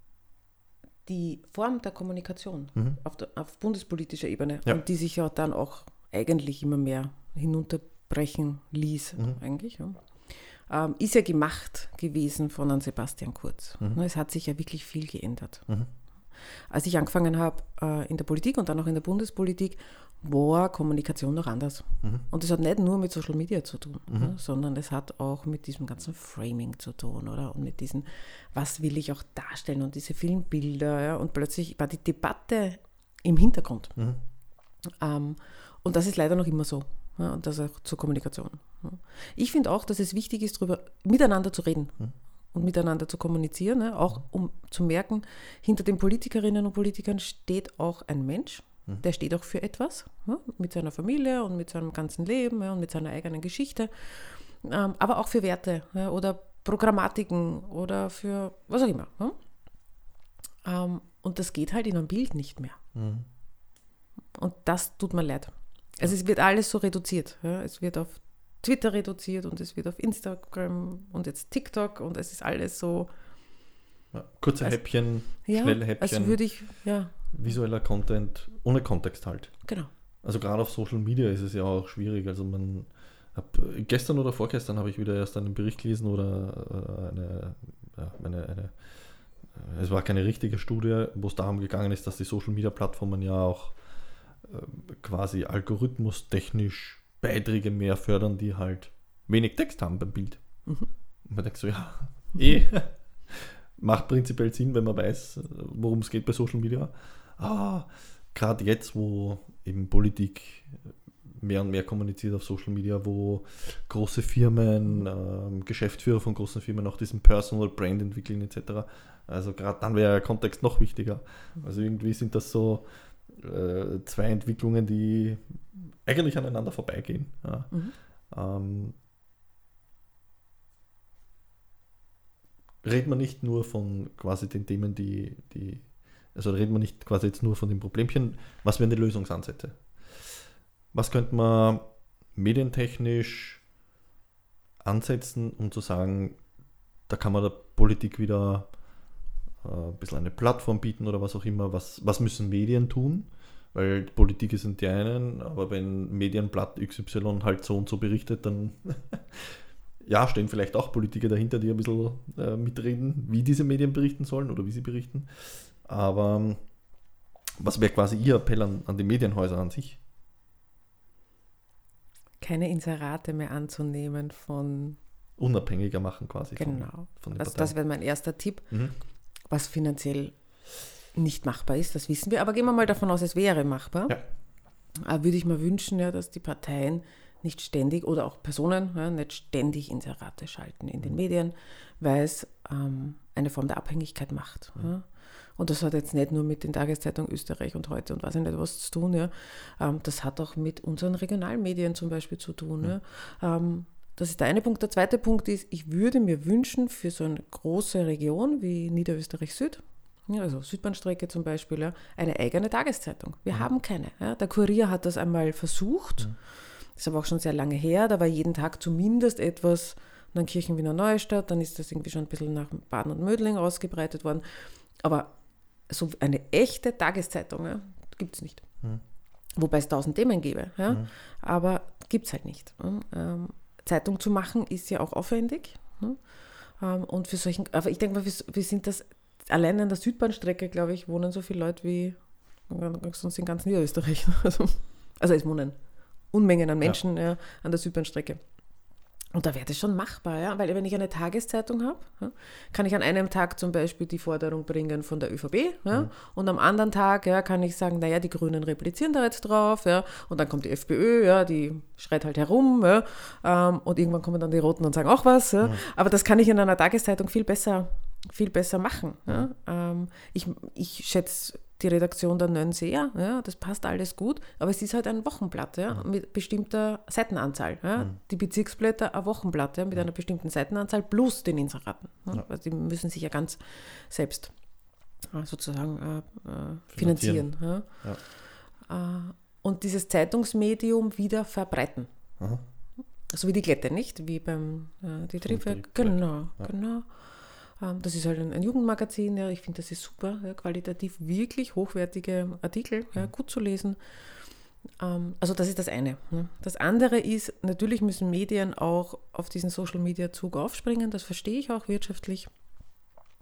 die Form der Kommunikation mhm. auf, der, auf, bundespolitischer Ebene ja. und die sich ja dann auch eigentlich immer mehr hinunterbrechen ließ, mhm. eigentlich, ja, ähm, ist ja gemacht gewesen von Herrn Sebastian Kurz. Mhm. Es hat sich ja wirklich viel geändert. Mhm. Als ich angefangen habe äh, in der Politik und dann auch in der Bundespolitik, war Kommunikation noch anders. Mhm. Und das hat nicht nur mit Social Media zu tun, mhm. ne, sondern es hat auch mit diesem ganzen Framing zu tun, oder? Und mit diesem, was will ich auch darstellen und diese vielen Bilder. Ja? Und plötzlich war die Debatte im Hintergrund. Mhm. Ähm, und das ist leider noch immer so. Ja? Und das auch zur Kommunikation. Ja? Ich finde auch, dass es wichtig ist, darüber miteinander zu reden mhm. und miteinander zu kommunizieren, ne? auch um zu merken, hinter den Politikerinnen und Politikern steht auch ein Mensch Mhm. Der steht auch für etwas, ja, mit seiner Familie und mit seinem ganzen Leben ja, und mit seiner eigenen Geschichte, ähm, aber auch für Werte ja, oder Programmatiken oder für was auch immer. Ähm, und das geht halt in einem Bild nicht mehr. Mhm. Und das tut mir leid. Also es wird alles so reduziert. Es wird auf Twitter reduziert und es wird auf Instagram und jetzt TikTok und es ist alles so. kurze also, Häppchen, schnelle Häppchen. Also würde ich, ja visueller Content ohne Kontext halt. Genau. Also gerade auf Social Media ist es ja auch schwierig. Also man hab, gestern oder vorgestern habe ich wieder erst einen Bericht gelesen oder äh, eine, ja, eine, eine, äh, es war keine richtige Studie, wo es darum gegangen ist, dass die Social Media Plattformen ja auch äh, quasi algorithmustechnisch Beiträge mehr fördern, die halt wenig Text haben beim Bild. Mhm. Und man denkt so, ja, eh, [LAUGHS] macht prinzipiell Sinn, wenn man weiß, worum es geht bei Social Media ah, gerade jetzt, wo eben Politik mehr und mehr kommuniziert auf Social Media, wo große Firmen, ähm, Geschäftsführer von großen Firmen auch diesen Personal Brand entwickeln etc. Also gerade dann wäre der Kontext noch wichtiger. Also irgendwie sind das so äh, zwei Entwicklungen, die eigentlich aneinander vorbeigehen. Ja. Mhm. Ähm, redet man nicht nur von quasi den Themen, die, die also reden wir nicht quasi jetzt nur von den Problemchen. Was wären die Lösungsansätze? Was könnte man medientechnisch ansetzen, um zu sagen, da kann man der Politik wieder äh, ein bisschen eine Plattform bieten oder was auch immer. Was, was müssen Medien tun? Weil Politik sind die einen, aber wenn Medienblatt XY halt so und so berichtet, dann [LAUGHS] ja, stehen vielleicht auch Politiker dahinter, die ein bisschen äh, mitreden, wie diese Medien berichten sollen oder wie sie berichten. Aber ähm, was wäre quasi Ihr Appell an, an die Medienhäuser an sich? Keine Inserate mehr anzunehmen von. Unabhängiger machen quasi. Genau. Von, von den also das wäre mein erster Tipp, mhm. was finanziell nicht machbar ist, das wissen wir. Aber gehen wir mal davon aus, es wäre machbar. Ja. Äh, würde ich mir wünschen, ja, dass die Parteien nicht ständig oder auch Personen ja, nicht ständig Inserate schalten in den mhm. Medien, weil es ähm, eine Form der Abhängigkeit macht. Mhm. Ja. Und das hat jetzt nicht nur mit den Tageszeitungen Österreich und heute und weiß ich nicht was zu tun. Ja. Ähm, das hat auch mit unseren Regionalmedien zum Beispiel zu tun. Ja. Ähm, das ist der eine Punkt. Der zweite Punkt ist, ich würde mir wünschen für so eine große Region wie Niederösterreich Süd, also Südbahnstrecke zum Beispiel, ja, eine eigene Tageszeitung. Wir mhm. haben keine. Ja. Der Kurier hat das einmal versucht. Das ist aber auch schon sehr lange her. Da war jeden Tag zumindest etwas, dann Kirchen Wiener Neustadt, dann ist das irgendwie schon ein bisschen nach Baden und Mödling ausgebreitet worden. Aber so eine echte Tageszeitung ja, gibt es nicht. Mhm. Wobei es tausend Themen gäbe. Ja? Mhm. Aber gibt es halt nicht. Ähm, Zeitung zu machen ist ja auch aufwendig. Ähm, und für solchen, aber ich denke mal, wir, wir sind das allein an der Südbahnstrecke, glaube ich, wohnen so viele Leute wie sonst in ganz Niederösterreich. [LAUGHS] Also, also es wohnen Unmengen an Menschen ja. Ja, an der Südbahnstrecke. Und da wäre das schon machbar, ja? weil wenn ich eine Tageszeitung habe, ja, kann ich an einem Tag zum Beispiel die Forderung bringen von der ÖVP ja? Mhm. und am anderen Tag ja, kann ich sagen, naja, die Grünen replizieren da jetzt drauf ja? und dann kommt die FPÖ, ja, die schreit halt herum ja? Ähm, und irgendwann kommen dann die Roten und sagen auch was. Ja? Mhm. Aber das kann ich in einer Tageszeitung viel besser, viel besser machen. Ja? Ähm, ich, ich schätze die Redaktion der Nön sehr, ja, das passt alles gut, aber es ist halt ein Wochenblatt ja, mhm. mit bestimmter Seitenanzahl. Ja. Mhm. Die Bezirksblätter ein Wochenblatt ja, mit mhm. einer bestimmten Seitenanzahl plus den Inseraten. Ja. Also die müssen sich ja ganz selbst äh, sozusagen äh, äh finanzieren. finanzieren äh, und dieses Zeitungsmedium wieder verbreiten. So wie die Glätte, nicht? Wie beim äh, die Triebwerk. Genau, genau. Ähm, das ist halt ein, Jugendmagazin, ja, ich finde, das ist super, ja, qualitativ wirklich hochwertige Artikel, ja, mhm. gut zu lesen. Ähm, also das ist das eine. Ne. Das andere ist, natürlich müssen Medien auch auf diesen Social-Media-Zug aufspringen, das verstehe ich auch wirtschaftlich.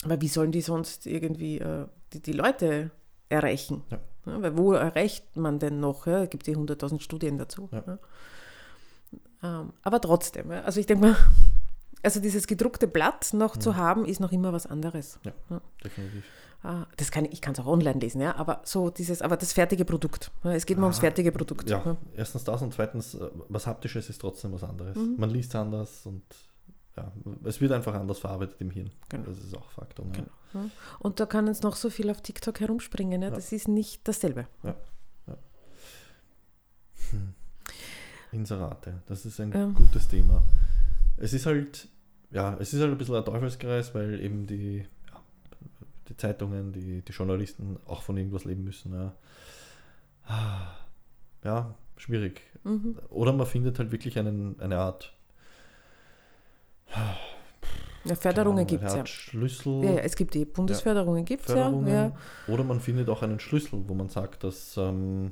Aber wie sollen die sonst irgendwie äh, die, die Leute erreichen? Ja. Ja, weil wo erreicht man denn noch? Ja? Es gibt eh 100.000 Studien dazu. Ja. Ähm, aber trotzdem, also ich denke mal, also dieses gedruckte Blatt noch mhm. zu haben, ist noch immer was anderes. Ja, ja. definitiv. Ah, das kann, ich kann es auch online lesen, ja, aber so dieses, aber das fertige Produkt. Es geht ah, ums fertige Produkt. Ja, ja, erstens das und zweitens, äh, was Haptisches ist trotzdem was anderes. Mhm. Man liest anders und ja, es wird einfach anders verarbeitet im Hirn. Genau. Das ist auch Faktor. Genau. Ja. Und da kann jetzt noch so viel auf TikTok herumspringen. Ja? Das ist nicht dasselbe. Ja. Hm. Inserate, das ist ein ähm. gutes Thema. Es ist halt ja, es ist halt ein bisschen ein Teufelskreis, weil eben die, ja, die Zeitungen, die, die Journalisten auch von irgendwas leben müssen. Ja, ja schwierig. Mhm. Oder man findet halt wirklich einen, eine Art. Ja, Förderungen gibt es ja. Schlüssel. Ja, ja, es gibt die Bundesförderungen, ja, gibt es ja, ja. Oder man findet auch einen Schlüssel, wo man sagt, dass ähm,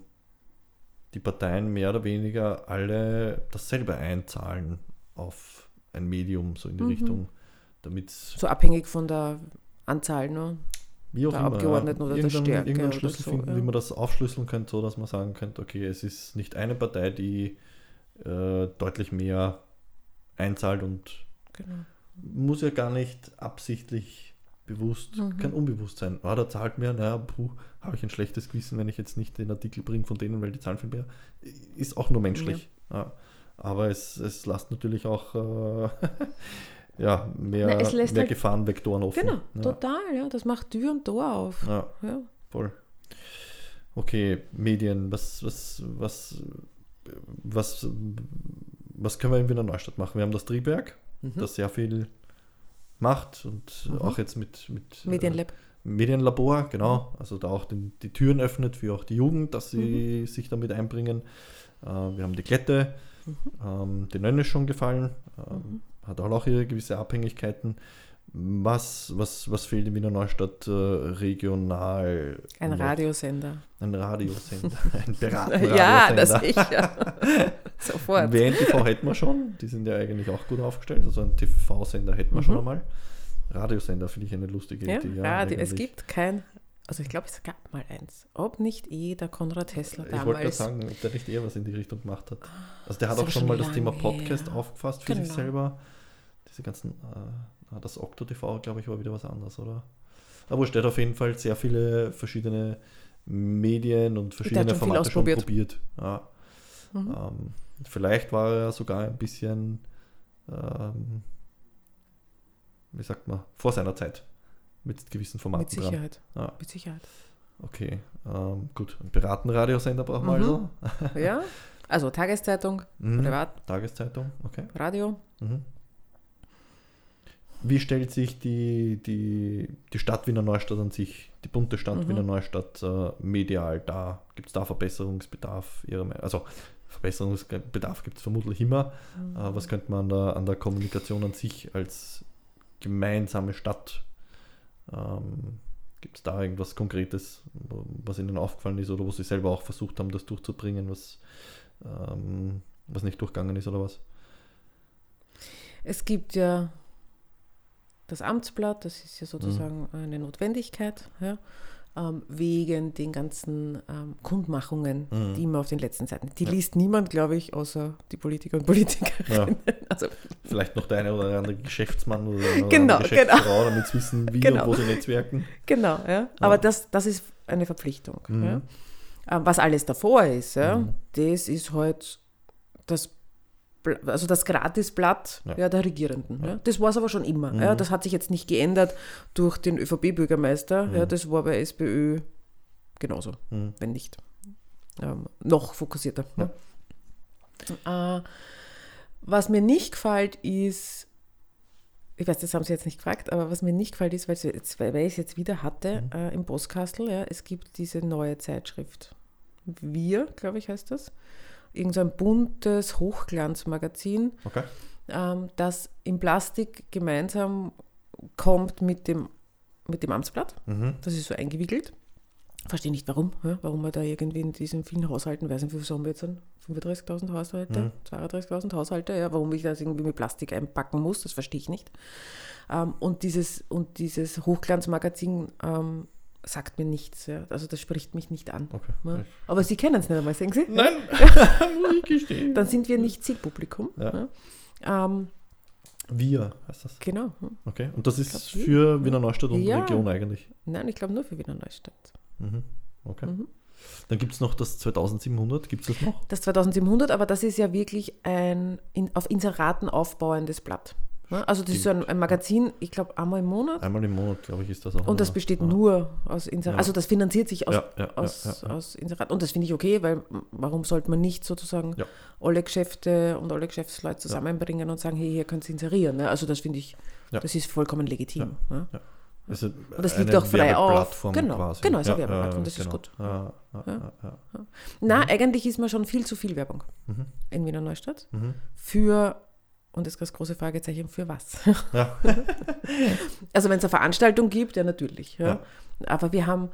die Parteien mehr oder weniger alle dasselbe einzahlen auf ein Medium, so in die mhm. Richtung, damit So abhängig von der Anzahl, ne? Wie auch der immer, Abgeordneten oder der Stärke. Irgendeinen Schlüssel so, finden, ja. wie man das aufschlüsseln könnte, so dass man sagen könnte, okay, es ist nicht eine Partei, die äh, deutlich mehr einzahlt und genau. muss ja gar nicht absichtlich bewusst, mhm. kann unbewusst sein. Ah, da zahlt mehr, naja, habe ich ein schlechtes Gewissen, wenn ich jetzt nicht den Artikel bringe von denen, weil die zahlen viel mehr. Ist auch nur menschlich. Ja. Ja. Aber es, es lässt natürlich auch äh, [LAUGHS] ja, mehr, Na, mehr halt, Gefahrenvektoren offen. Genau, ja. total, ja. Das macht Tür und Tor auf. Ja, ja. voll. Okay, Medien, was, was, was, was, was können wir in Wiener Neustadt machen? Wir haben das Triebwerk, mhm. das sehr viel macht und mhm. auch jetzt mit, mit äh, Medienlab. Äh, Medienlabor, genau, also da auch den, die Türen öffnet für auch die Jugend, dass sie mhm. sich damit einbringen. Äh, wir haben die Klette, Mhm. Ähm, den Nönn ist schon gefallen, ähm, mhm. hat auch, auch ihre gewisse Abhängigkeiten. Was, was, was fehlt in Wiener Neustadt äh, regional? Ein Radiosender. Ein Radiosender. [LAUGHS] Ein Piratenradiosender. ja, das sicher. [LAUGHS] Sofort. WNTV hätten wir schon. Die sind ja eigentlich auch gut aufgestellt. Also ein TV-Sender hätten wir Mhm. schon einmal. Radiosender finde ich eine lustige Ja, Idee. Radio, es gibt kein, also ich glaube, es gab mal eins. Ob nicht eh der Konrad Hessler Ich wollte gerade damals. sagen, ob der nicht eher was in die Richtung gemacht hat. Also der hat auch schon mal das Thema Podcast her. aufgefasst für sich Genau. selber. Diese ganzen, äh, das Okto TV, glaube ich, war wieder was anderes, oder? Aber der hat auf jeden Fall sehr viele verschiedene Medien und verschiedene Formate schon probiert. Ja. Mhm. Ähm, vielleicht war er sogar ein bisschen, ähm, wie sagt man, vor seiner Zeit mit gewissen Formaten Mit. Sicherheit. Ja, Mit Sicherheit. okay, ähm, gut. Ein Piratenradiosender brauchen wir Mhm. also. Ja, [LAUGHS] also Tageszeitung, Mhm. Privat, Tageszeitung, okay. Radio. Mhm. Wie stellt sich die, die, die Stadt Wiener Neustadt an sich, die bunte Stadt Mhm. Wiener Neustadt äh, medial dar? Gibt es da Verbesserungsbedarf? Ihrer also Verbesserungsbedarf gibt es vermutlich immer. Mhm. Äh, was könnte man an der, an der Kommunikation an sich als gemeinsame Stadt, ähm, gibt es da irgendwas Konkretes, was Ihnen aufgefallen ist oder wo Sie selber auch versucht haben, das durchzubringen, was, ähm, was nicht durchgegangen ist oder was? Es gibt ja das Amtsblatt, das ist ja sozusagen eine Notwendigkeit, ja, ähm, wegen den ganzen ähm, Kundmachungen, Mhm. die immer auf den letzten Seiten. Die Ja. liest niemand, glaube ich, außer die Politiker und Politikerinnen. [LAUGHS] Also, Vielleicht noch der eine oder andere Geschäftsmann oder eine Genau, Geschäftsfrau, damit sie wissen, wie Genau. und wo sie netzwerken. genau, ja. Aber das, das ist eine Verpflichtung. Mhm. Ja. Ähm, was alles davor ist, ja, Mhm. das ist halt das also das Gratisblatt Ja. ja. der Regierenden. Ja. Das war es aber schon immer. Mhm. Ja. Das hat sich jetzt nicht geändert durch den ÖVP-Bürgermeister. Ja. Mhm. Das war bei SPÖ genauso, Mhm. wenn nicht ähm, noch fokussierter. Ja. Äh, was mir nicht gefällt, ist, ich weiß, das haben Sie jetzt nicht gefragt, aber was mir nicht gefällt ist, weil ich es jetzt wieder hatte Mhm. äh, im Postkastel, ja, es gibt diese neue Zeitschrift. Wir, glaube ich, heißt das. Irgend so ein buntes Hochglanzmagazin, Okay. ähm, das in Plastik gemeinsam kommt mit dem, mit dem Amtsblatt. Mhm. Das ist so eingewickelt. Verstehe nicht warum, ja, warum man da irgendwie in diesen vielen Haushalten, weiß nicht, wie viel haben wir jetzt an? 35.000 Haushalte, Mhm. 32.000 Haushalte, ja, warum ich das irgendwie mit Plastik einpacken muss, das verstehe ich nicht. Ähm, und, dieses, und dieses Hochglanzmagazin ähm, sagt mir nichts, ja. also das spricht mich nicht an. okay. Ja. Aber Sie kennen es nicht einmal, sehen Sie? Nein, [LAUGHS] muss [LAUGHS] ich gestehen. Dann sind wir nicht Zielpublikum. Ja. Ja. Ähm, Wir heißt das. genau. hm. Okay. Und das ist glaub, wir. für Wiener Neustadt und Ja. Region eigentlich. Nein, ich glaube nur für Wiener Neustadt. Mhm. Okay. Mhm. Dann gibt es noch das 2700. Gibt es das noch? Das 2700, aber das ist ja wirklich ein in, auf Inseraten aufbauendes Blatt. Ne? Also das ist so ein, ein Magazin, ich glaube einmal im Monat. Einmal im Monat, glaube ich, ist das auch. Und das besteht ja. nur aus Inseraten. Ja. Also das finanziert sich aus, Ja, aus, aus Inseraten. Und das finde ich okay, weil warum sollte man nicht sozusagen alle Geschäfte und alle Geschäftsleute zusammenbringen und sagen, hey, hier könnt ihr inserieren. Ne? Also das finde ich, das ist vollkommen legitim. Ne? Also Und das liegt auch frei auf. Genau, quasi. genau, ist eine Ja, Werbeplattform, das ist genau. gut. Ja, ja, ja, ja. Na, eigentlich ist mir schon viel zu viel Werbung Mhm. in Wiener Neustadt. Mhm. Für, und das ist das große Fragezeichen, für was? Ja. [LAUGHS] Also wenn es eine Veranstaltung gibt, ja natürlich. Ja. Ja. Aber wir haben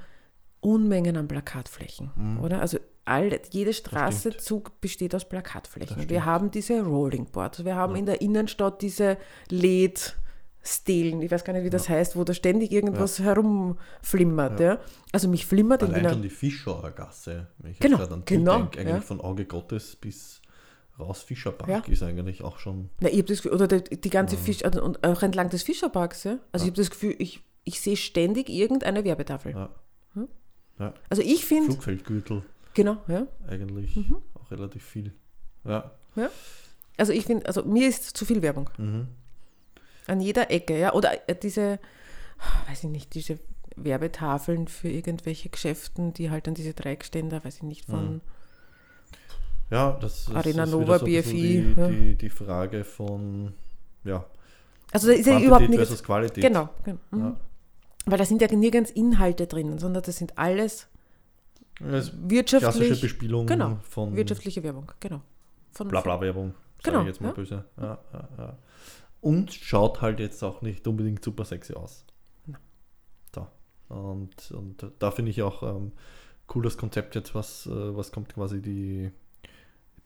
Unmengen an Plakatflächen, Mhm. oder? Also all, jede Straße. Zug besteht aus Plakatflächen. Wir haben diese Rolling Boards, wir haben Ja. in der Innenstadt diese LED-Stelen, ich weiß gar nicht, wie das heißt, wo da ständig irgendwas herumflimmert. Ja. Also mich flimmert in Allein Wiener... schon die Fischauer Gasse, wenn ich Genau, jetzt gerade an genau, denke, eigentlich ja. von Auge Gottes bis raus Fischerpark Ja. ist eigentlich auch schon. Na, ich habe das Gefühl, oder die, die ganze Mhm. Fisch, also, und auch entlang des Fischerparks, ja. Also ich habe das Gefühl, ich, ich sehe ständig irgendeine Werbetafel. Ja. Also ich finde, Flugfeldgürtel genau, ja. eigentlich Mhm. auch relativ viel. Ja. Also ich finde, also mir ist zu viel Werbung. Mhm. An jeder Ecke, ja. Oder äh, diese, weiß ich nicht, diese Werbetafeln für irgendwelche Geschäften, die halt an diese Dreieckständer, weiß ich nicht, von Mhm. Ja, das, das Arena ist Nova, so BFI, die, ja. die, die Frage von ja, Also ist ja überhaupt nicht. versus Qualität. Genau. genau. Mhm. Ja. Weil da sind ja nirgends Inhalte drinnen, sondern das sind alles Das klassische wirtschaftlich, Bespielung genau, von wirtschaftliche Werbung, genau. Von, Blabla-Werbung, sage Genau, ich jetzt mal ja. böse. Ja, ja, Und schaut halt jetzt auch nicht unbedingt super sexy aus. Na. So. Und, und da finde ich auch ähm, cool das Konzept jetzt, was, äh, was kommt quasi die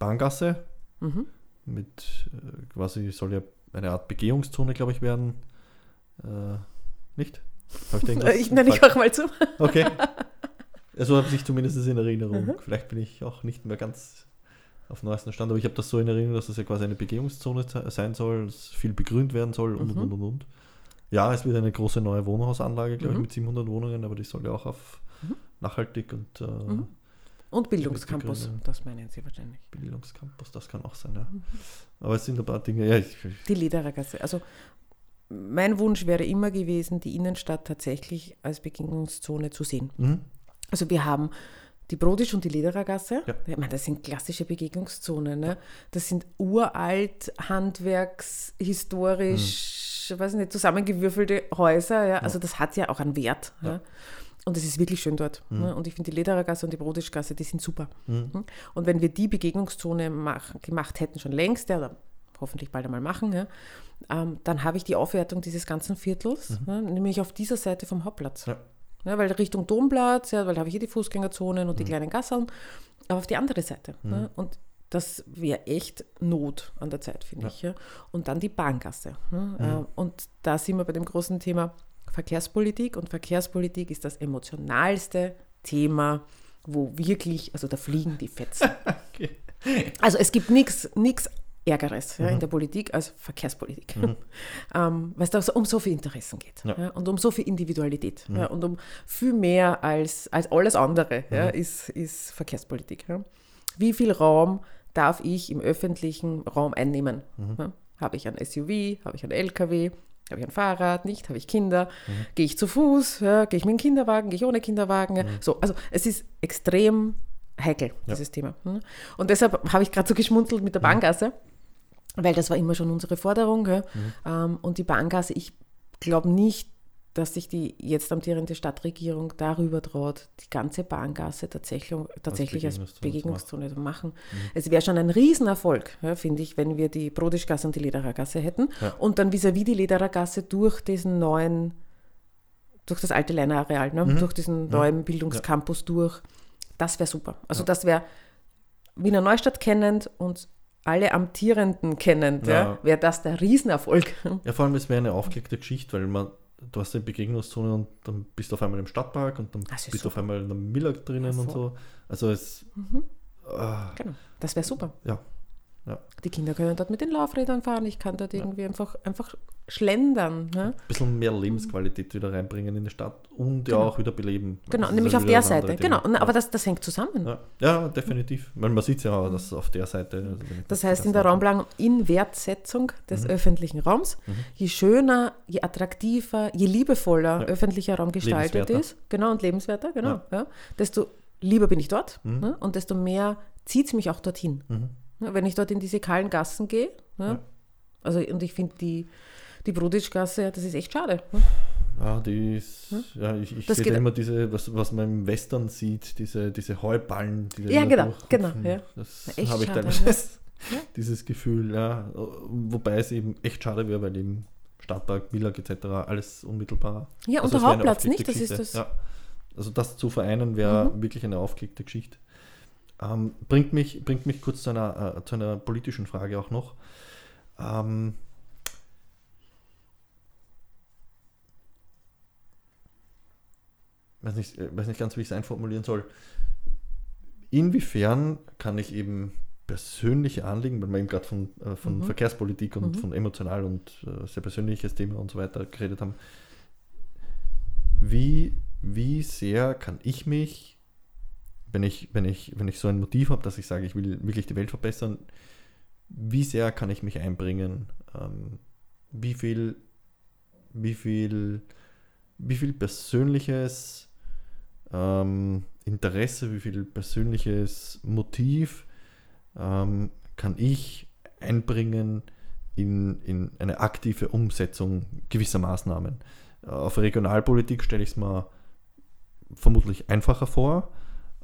Bahngasse Mhm. mit äh, quasi soll ja eine Art Begehungszone, glaube ich, werden. Äh, nicht? Hab ich [LAUGHS] Ich nenne ich auch mal zu. Okay. [LAUGHS] Also habe ich zumindest in Erinnerung. Mhm. Vielleicht bin ich auch nicht mehr ganz auf dem neuesten Stand, aber ich habe das so in Erinnerung, dass das ja quasi eine Begehungszone sein soll, dass viel begrünt werden soll und Mhm. und und und. Ja, es wird eine große neue Wohnhausanlage, glaube Mhm. ich, mit 700 Wohnungen, aber die soll ja auch auf Mhm. nachhaltig und äh, Mhm. Und Bildungscampus, das meinen Sie wahrscheinlich. Bildungscampus, das kann auch sein, ja. Mhm. Aber es sind ein paar Dinge, ja, ich, Die Lederer Gasse. Also mein Wunsch wäre immer gewesen, die Innenstadt tatsächlich als Begegnungszone zu sehen. mhm. Also wir haben die Brodisch und die Lederer Gasse. Ja. Ich meine, das sind klassische Begegnungszonen. Ne? Das sind uralt, handwerks, historisch, weiß nicht, zusammengewürfelte Häuser. Ja? Also das hat ja auch einen Wert. Ja? Ja. Und es ist wirklich schön dort. Ne? Und ich finde die Lederer Gasse und die Brodischgasse, die sind super. Mhm. Und wenn wir die Begegnungszone mach, gemacht hätten, schon längst, ja, oder hoffentlich bald einmal machen, ja, ähm, dann habe ich die Aufwertung dieses ganzen Viertels, ja, nämlich auf dieser Seite vom Hauptplatz. Ja. Ja, weil Richtung Domplatz, ja, weil da habe ich hier die Fußgängerzonen und die kleinen Gasseln, aber auf die andere Seite. Ja, und das wäre echt Not an der Zeit, finde ich. Ja. Und dann die Bahngasse. Ja, äh, und da sind wir bei dem großen Thema Verkehrspolitik. Und Verkehrspolitik ist das emotionalste Thema, wo wirklich, also da fliegen die Fetzen. [LAUGHS] Okay. Also es gibt nichts Ärgeres ja, in der Politik als Verkehrspolitik, [LAUGHS] ähm, weil es da um so viel Interessen geht Ja. ja. und um so viel Individualität ja, und um viel mehr als, als alles andere ja, ist, ist Verkehrspolitik. Wie viel Raum darf ich im öffentlichen Raum einnehmen? Ja. Habe ich ein SUV, habe ich ein LKW, habe ich ein Fahrrad, nicht, habe ich Kinder, gehe ich zu Fuß, ja, gehe ich mit dem Kinderwagen, gehe ich ohne Kinderwagen. Ja. So, also es ist extrem heikel, dieses Thema. hm. Und deshalb habe ich gerade so geschmunzelt mit der Bahngasse, weil das war immer schon unsere Forderung. gell. Ähm, und die Bahngasse, ich glaube nicht, dass sich die jetzt amtierende Stadtregierung darüber traut, die ganze Bahngasse tatsächlich, tatsächlich als Begegnungszone zu machen. Es wäre schon ein Riesenerfolg, ja, finde ich, wenn wir die Brodischgasse und die Lederer Gasse hätten Ja. und dann vis-à-vis die Lederer Gasse durch diesen neuen, durch das alte Leinerareal, ne? durch diesen neuen Bildungscampus durch. Das wäre super. Also das wäre Wiener Neustadt kennend und alle Amtierenden kennend, ja. Ja. wäre das der Riesenerfolg. Ja, vor allem, es wäre eine aufgelegte Geschichte, weil man, du hast eine Begegnungszone und dann bist du auf einmal im Stadtpark und dann bist du auf super. einmal in der Miller drinnen Ja, und so. Also es, ah, Genau, das wäre super. ja, ja, Die Kinder können dort mit den Laufrädern fahren, ich kann dort irgendwie einfach, einfach schlendern. Ne? ein bisschen mehr Lebensqualität wieder reinbringen in die Stadt und ja auch wieder beleben. Genau, nämlich ja auf der Seite. Genau, ja. aber das, das hängt zusammen. ja. ja, definitiv. Weil man sieht es ja auch, dass auf der Seite. also Das heißt, in der Raumplanung in Wertsetzung Mhm. des öffentlichen Raums, je schöner, je attraktiver, je liebevoller Ja. öffentlicher Raum gestaltet ist, genau, und lebenswerter, genau, ja. desto lieber bin ich dort ne? und desto mehr zieht es mich auch dorthin. Mhm. Wenn ich dort in diese kahlen Gassen gehe, ja, also und ich finde die, die Bruditschgasse, das ist echt schade. Ne? Die ist, ja, ich, ich sehe da immer diese, was, was man im Western sieht, diese, diese Heuballen, die Ja, genau, genau, ja. Das habe ich schade, teilweise, Ja. dieses Gefühl, ja. Wobei es eben echt schade wäre, weil eben Stadtpark, Millag etc. alles unmittelbar. Ja, und Also der Hauptplatz nicht, das ist das. Ja. Also das zu vereinen wäre wirklich eine aufgelegte Geschichte. Ähm, bringt, mich, bringt mich kurz zu einer, äh, zu einer politischen Frage auch noch. Ähm, weiß nicht, äh, weiß nicht ganz, wie ich es einformulieren soll. Inwiefern kann ich eben persönliche Anliegen, weil wir eben gerade von, äh, von Verkehrspolitik und von emotional und äh, sehr persönliches Thema und so weiter geredet haben, wie, wie sehr kann ich mich, wenn ich, wenn ich, wenn ich so ein Motiv habe, dass ich sage, ich will wirklich die Welt verbessern, wie sehr kann ich mich einbringen? Ähm, wie viel, wie viel, wie viel persönliches ähm, Interesse, wie viel persönliches Motiv ähm, kann ich einbringen in, in eine aktive Umsetzung gewisser Maßnahmen. Auf Regionalpolitik stelle ich es mir vermutlich einfacher vor,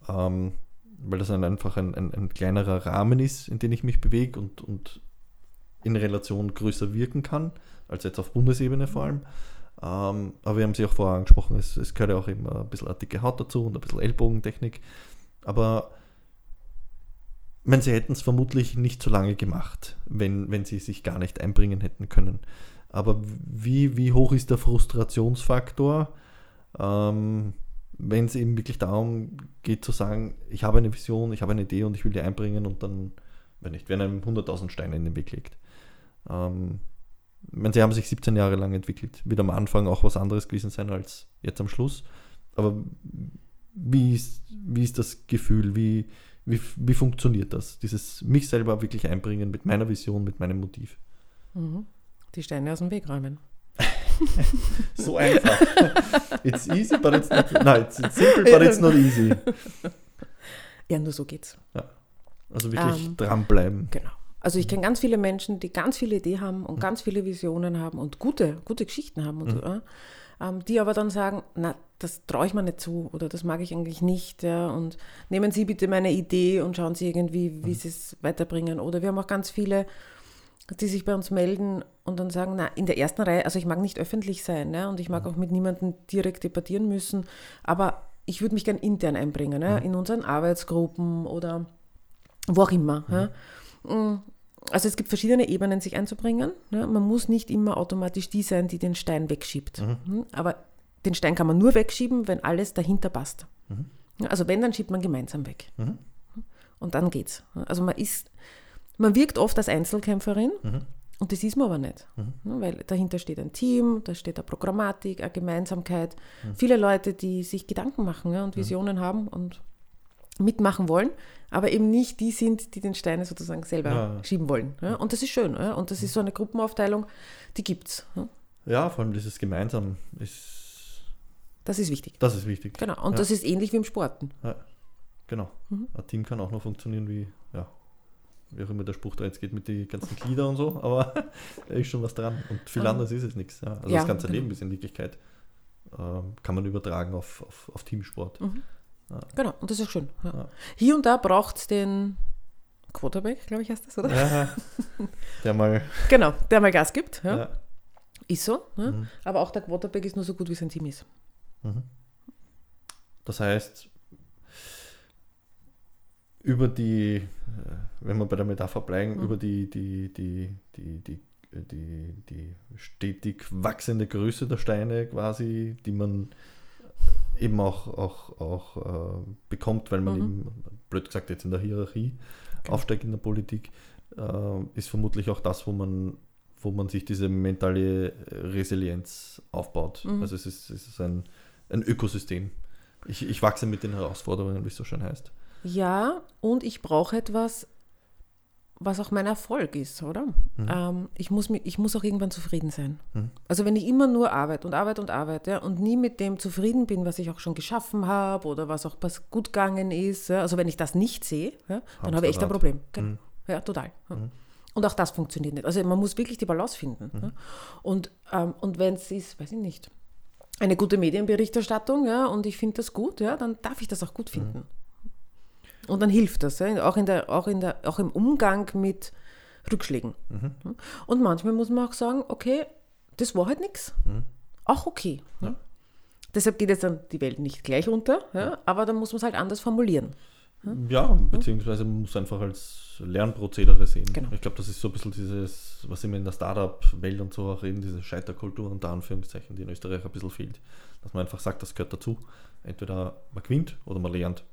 ähm, weil das ein, einfach ein, ein, ein kleinerer Rahmen ist, in den ich mich bewege und, und in Relation größer wirken kann, als jetzt auf Bundesebene vor allem. Ähm, aber wir haben sie auch vorher angesprochen, es, es gehört ja auch immer ein bisschen dicke Haut dazu und ein bisschen Ellbogentechnik. Aber meine, sie hätten es vermutlich nicht so lange gemacht, wenn, wenn sie sich gar nicht einbringen hätten können. Aber wie, wie hoch ist der Frustrationsfaktor, ähm, wenn es eben wirklich darum geht zu sagen, ich habe eine Vision, ich habe eine Idee und ich will die einbringen und dann, wenn nicht, werden einem 100.000 Steine in den Weg legt. Ähm, meine, sie haben sich 17 Jahre lang entwickelt. Wird am Anfang auch was anderes gewesen sein als jetzt am Schluss. Aber wie ist, wie ist das Gefühl? Wie, wie, wie funktioniert das? Dieses mich selber wirklich einbringen mit meiner Vision, mit meinem Motiv. Mhm. Die Steine aus dem Weg räumen. [LAUGHS] so einfach. It's easy, but it's not. No, it's, it's simple, but it's not easy. [LAUGHS] Ja, nur so geht's. Ja. Also wirklich ähm, dranbleiben. Genau. Also ich kenne ganz viele Menschen, die ganz viele Ideen haben und mhm. ganz viele Visionen haben und gute, gute Geschichten haben und mhm. so, ähm, die aber dann sagen, na, das traue ich mir nicht zu oder das mag ich eigentlich nicht. Ja, und nehmen Sie bitte meine Idee und schauen Sie irgendwie, wie mhm. Sie es weiterbringen. Oder wir haben auch ganz viele, die sich bei uns melden und dann sagen, na, in der ersten Reihe, also ich mag nicht öffentlich sein ja, und ich mag auch mit niemandem direkt debattieren müssen, aber ich würde mich gern intern einbringen, ja, mhm. in unseren Arbeitsgruppen oder wo auch immer. Ja. Mm, also es gibt verschiedene Ebenen, sich einzubringen. Ja, man muss nicht immer automatisch die sein, die den Stein wegschiebt. Mhm. Hm, aber den Stein kann man nur wegschieben, wenn alles dahinter passt. Mhm. Ja, also wenn, dann schiebt man gemeinsam weg. Mhm. Und dann geht's. Also man ist, man wirkt oft als Einzelkämpferin mhm. und das ist man aber nicht. Mhm. Weil dahinter steht ein Team, da steht eine Programmatik, eine Gemeinsamkeit. Mhm. Viele Leute, die sich Gedanken machen ja, und Visionen haben und mitmachen wollen, aber eben nicht die sind, die den Stein sozusagen selber ja. schieben wollen. Ja? Und das ist schön. Ja? Und das ist so eine Gruppenaufteilung, die gibt es. Ja? vor allem dieses Gemeinsam ist. Das ist wichtig. Das ist wichtig. Genau. Und das ist ähnlich wie im Sporten. Genau. Mhm. Ein Team kann auch noch funktionieren wie, ja, wie auch immer der Spruch da jetzt geht mit den ganzen Gliedern und so, aber [LAUGHS] da ist schon was dran. Und viel mhm. anderes ist es nichts. Also das ganze genau. Leben ist in Wirklichkeit, äh, kann man übertragen auf, auf, auf Teamsport. Mhm. Ja. Genau, und das ist auch schön. Ja. Ja. Hier und da braucht es den Quarterback, glaube ich, heißt das, oder? Ja, der mal. [LAUGHS] genau, der mal Gas gibt. Ja. Ist so. Mhm. Aber auch der Quarterback ist nur so gut, wie sein Team ist. Mhm. Das heißt, über die, äh, wenn wir bei der Metapher bleiben, mhm. über die, die, die, die, die, die, die stetig wachsende Größe der Steine quasi, die man eben auch, auch, auch äh, bekommt, weil man mhm. eben, blöd gesagt, jetzt in der Hierarchie okay. aufsteigt in der Politik, äh, ist vermutlich auch das, wo man, wo man sich diese mentale Resilienz aufbaut. Mhm. Also es ist, es ist ein, ein Ökosystem. Ich, ich wachse mit den Herausforderungen, wie es so schön heißt. Ja, und ich brauche etwas, was auch mein Erfolg ist, oder? Mhm. Ähm, ich, muss, ich muss auch irgendwann zufrieden sein. Mhm. Also wenn ich immer nur arbeite und arbeite und arbeite ja, und nie mit dem zufrieden bin, was ich auch schon geschaffen habe oder was auch was gut gegangen ist, ja, also wenn ich das nicht sehe, ja, dann habe ich echt ein Problem. Mhm. Ja, total. Mhm. Und auch das funktioniert nicht. Also man muss wirklich die Balance finden. Mhm. Und, ähm, und wenn es ist, weiß ich nicht, eine gute Medienberichterstattung, ja, und ich finde das gut, ja, dann darf ich das auch gut finden. Und dann hilft das, auch, in der, auch, in der, auch im Umgang mit Rückschlägen. Mhm. Und manchmal muss man auch sagen, okay, das war halt nichts. Mhm. Auch okay. Ja. Deshalb geht jetzt dann die Welt nicht gleich unter, ja? aber dann muss man es halt anders formulieren. Ja, beziehungsweise man muss einfach als Lernprozedere sehen. Genau. Ich glaube, das ist so ein bisschen dieses, was immer in der Startup-Welt und so auch reden, diese Scheiterkultur unter Anführungszeichen, die in Österreich ein bisschen fehlt. Dass man einfach sagt, das gehört dazu. Entweder man gewinnt oder man lernt.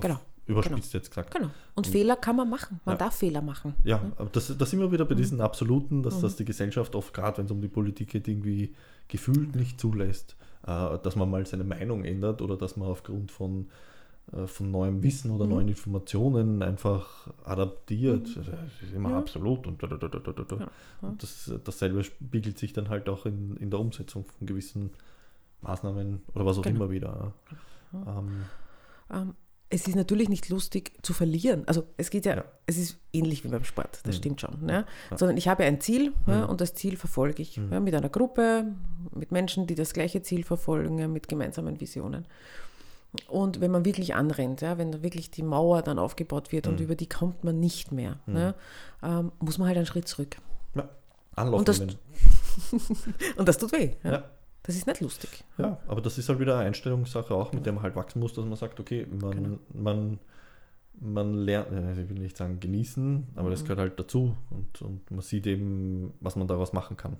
Genau überspitzt genau. jetzt gesagt. Genau. Und, und, Fehler kann man machen. Man ja. darf Fehler machen. Ja, aber das, das sind wir wieder bei mhm. diesen Absoluten, dass, mhm. dass die Gesellschaft oft, gerade wenn es um die Politik geht, irgendwie gefühlt nicht zulässt, äh, dass man mal seine Meinung ändert oder dass man aufgrund von, äh, von neuem Wissen oder mhm. neuen Informationen einfach adaptiert. Mhm. Das ist immer ja. absolut und, da, da, da, ja. und das, dasselbe spiegelt sich dann halt auch in, in der Umsetzung von gewissen Maßnahmen oder was auch genau. immer wieder. Ähm, ähm, es ist natürlich nicht lustig zu verlieren. Also es geht ja, ja. es ist ähnlich wie beim Sport, das mhm. stimmt schon. Ne? Ja. Sondern ich habe ein Ziel mhm. ja, und das Ziel verfolge ich mhm. mit einer Gruppe, mit Menschen, die das gleiche Ziel verfolgen, mit gemeinsamen Visionen. Und wenn man wirklich anrennt, ja, wenn wirklich die Mauer dann aufgebaut wird und mhm. über die kommt man nicht mehr, mhm. ne, ähm, muss man halt einen Schritt zurück. Ja, Anlauf Und das-. [LAUGHS] Und das tut weh. Ja? Das ist nicht lustig. Ja, aber das ist halt wieder eine Einstellungssache auch, mit der man halt wachsen muss, dass man sagt, okay, man, Genau. man, man lernt, äh, ich will nicht sagen genießen, aber Mhm. das gehört halt dazu und, und man sieht eben, was man daraus machen kann.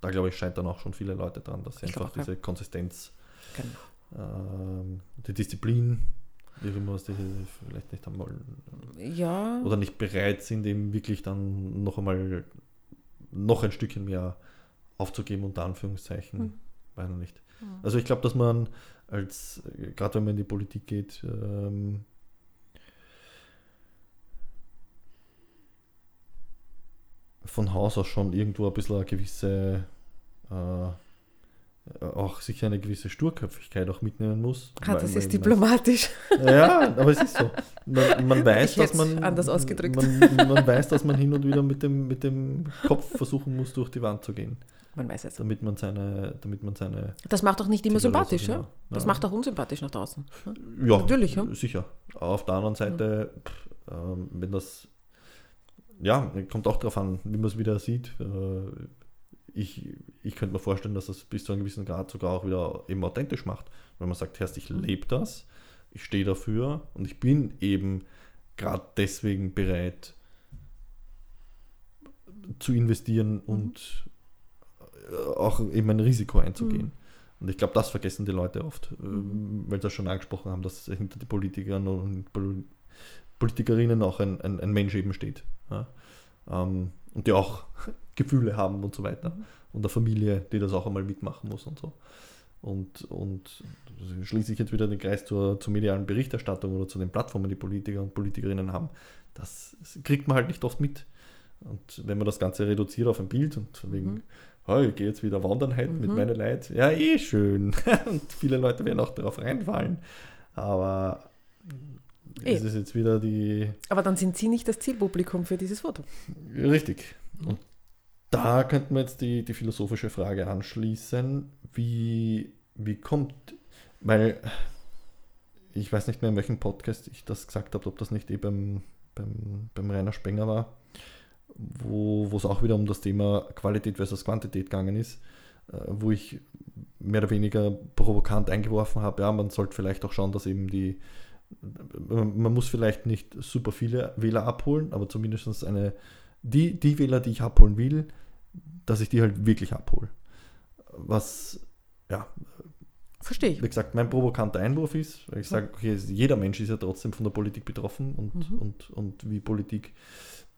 Da glaube ich, scheint dann auch schon viele Leute dran, dass sie Mhm. Ich einfach auch, ja. diese Konsistenz, Genau. ähm, die Disziplin, wie immer was die vielleicht nicht haben wollen, Ja, oder nicht bereit sind, eben wirklich dann noch einmal noch ein Stückchen mehr aufzugeben, unter Anführungszeichen. Hm. Weiß noch nicht. Also ich glaube, dass man als, äh, gerade wenn man in die Politik geht, ähm, von Haus aus schon irgendwo ein bisschen eine gewisse, äh, auch sicher eine gewisse Sturköpfigkeit auch mitnehmen muss. ah, das ist man- diplomatisch. ja, aber es ist so. Man, man [LAUGHS] weiß, dass man. anders ausgedrückt. Man, man weiß, dass man hin und wieder mit dem, mit dem Kopf versuchen muss, durch die Wand zu gehen, Man weiß es. damit man seine, damit man seine. Das macht auch nicht immer sympathisch, ja. genau. Das Ja. macht auch unsympathisch nach draußen. ne? Ja, Natürlich, ja. sicher. Auf der anderen Seite, pff, ähm, wenn das. Ja, kommt auch darauf an, wie man es wieder sieht. Äh, ich, ich könnte mir vorstellen, dass das bis zu einem gewissen Grad sogar auch wieder eben authentisch macht. Wenn man sagt, Herrst, ich lebe das, ich stehe dafür und ich bin eben gerade deswegen bereit zu investieren und äh, auch eben ein Risiko einzugehen. Und ich glaube, das vergessen die Leute oft, ähm, weil sie das schon angesprochen haben, dass hinter den Politikern und Pol- Politikerinnen auch ein, ein, ein Mensch eben steht. Ja? Ähm, und die auch [LAUGHS] Gefühle haben und so weiter. Und eine Familie, die das auch einmal mitmachen muss und so. Und, und schließe ich jetzt wieder den Kreis zur, zur medialen Berichterstattung oder zu den Plattformen, die Politiker und Politikerinnen haben. Das kriegt man halt nicht oft mit. Und wenn man das Ganze reduziert auf ein Bild und wegen, oh, ich gehe jetzt wieder wandern heute mit meinen Leuten, ja, eh schön. [LAUGHS] und viele Leute werden auch darauf reinfallen. Aber Eh. es ist jetzt wieder die, Aber dann sind Sie nicht das Zielpublikum für dieses Foto. Richtig. Und da könnten wir jetzt die, die philosophische Frage anschließen, wie, wie kommt, weil ich weiß nicht mehr, in welchem Podcast ich das gesagt habe, ob das nicht eh beim, beim, beim Rainer Spenger war, wo es auch wieder um das Thema Qualität versus Quantität gegangen ist, äh, wo ich mehr oder weniger provokant eingeworfen habe, ja, man sollte vielleicht auch schauen, dass eben die, man muss vielleicht nicht super viele Wähler abholen, aber zumindest eine, die, die Wähler, die ich abholen will, dass ich die halt wirklich abhole. Was, ja, Verstehe ich. wie gesagt, mein provokanter Einwurf ist, weil ich sage, okay, jeder Mensch ist ja trotzdem von der Politik betroffen und, und, und wie Politik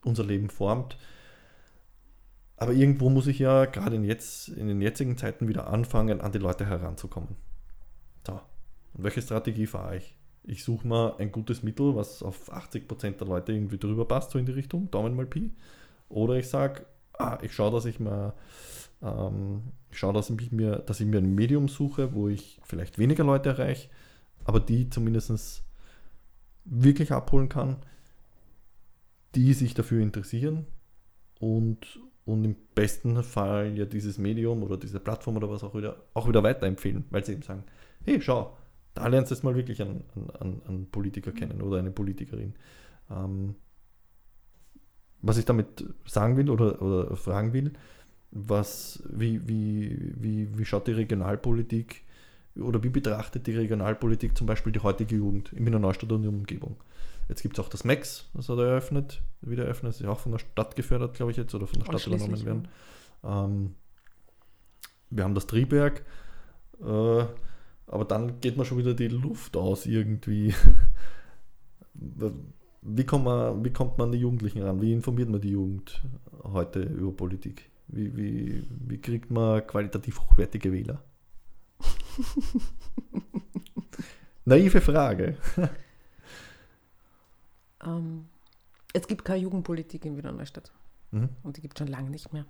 unser Leben formt. Aber irgendwo muss ich ja gerade in, jetzt, in den jetzigen Zeiten wieder anfangen, an die Leute heranzukommen. So. Und welche Strategie fahre ich? Ich suche mal ein gutes Mittel, was auf 80% der Leute irgendwie drüber passt, so in die Richtung, Daumen mal Pi. Oder ich sage, ah, ich schaue, dass ich mal ähm, ich schaue, dass ich, mir, dass ich mir ein Medium suche, wo ich vielleicht weniger Leute erreiche, aber die zumindest wirklich abholen kann, die sich dafür interessieren und, und im besten Fall ja dieses Medium oder diese Plattform oder was auch wieder, auch wieder weiterempfehlen, weil sie eben sagen, hey, schau, da lernst du jetzt mal wirklich einen, einen, einen Politiker kennen oder eine Politikerin. Ähm, was ich damit sagen will oder, oder fragen will, was, wie, wie, wie, wie schaut die Regionalpolitik oder wie betrachtet die Regionalpolitik zum Beispiel die heutige Jugend in Wiener Neustadt und der Umgebung? Jetzt gibt es auch das MAX, das hat eröffnet, wieder eröffnet, das ist ja auch von der Stadt gefördert, glaube ich jetzt, oder von der Stadt übernommen werden. Ähm, wir haben das Triebwerk, äh, aber dann geht man schon wieder die Luft aus irgendwie. [LAUGHS] Wie, kommt man, wie kommt man an die Jugendlichen ran? Wie informiert man die Jugend heute über Politik? Wie, wie, wie kriegt man qualitativ hochwertige Wähler? [LAUGHS] Naive Frage. [LAUGHS] Ähm, es gibt keine Jugendpolitik in Wiener Neustadt. Mhm. Und die gibt es schon lange nicht mehr.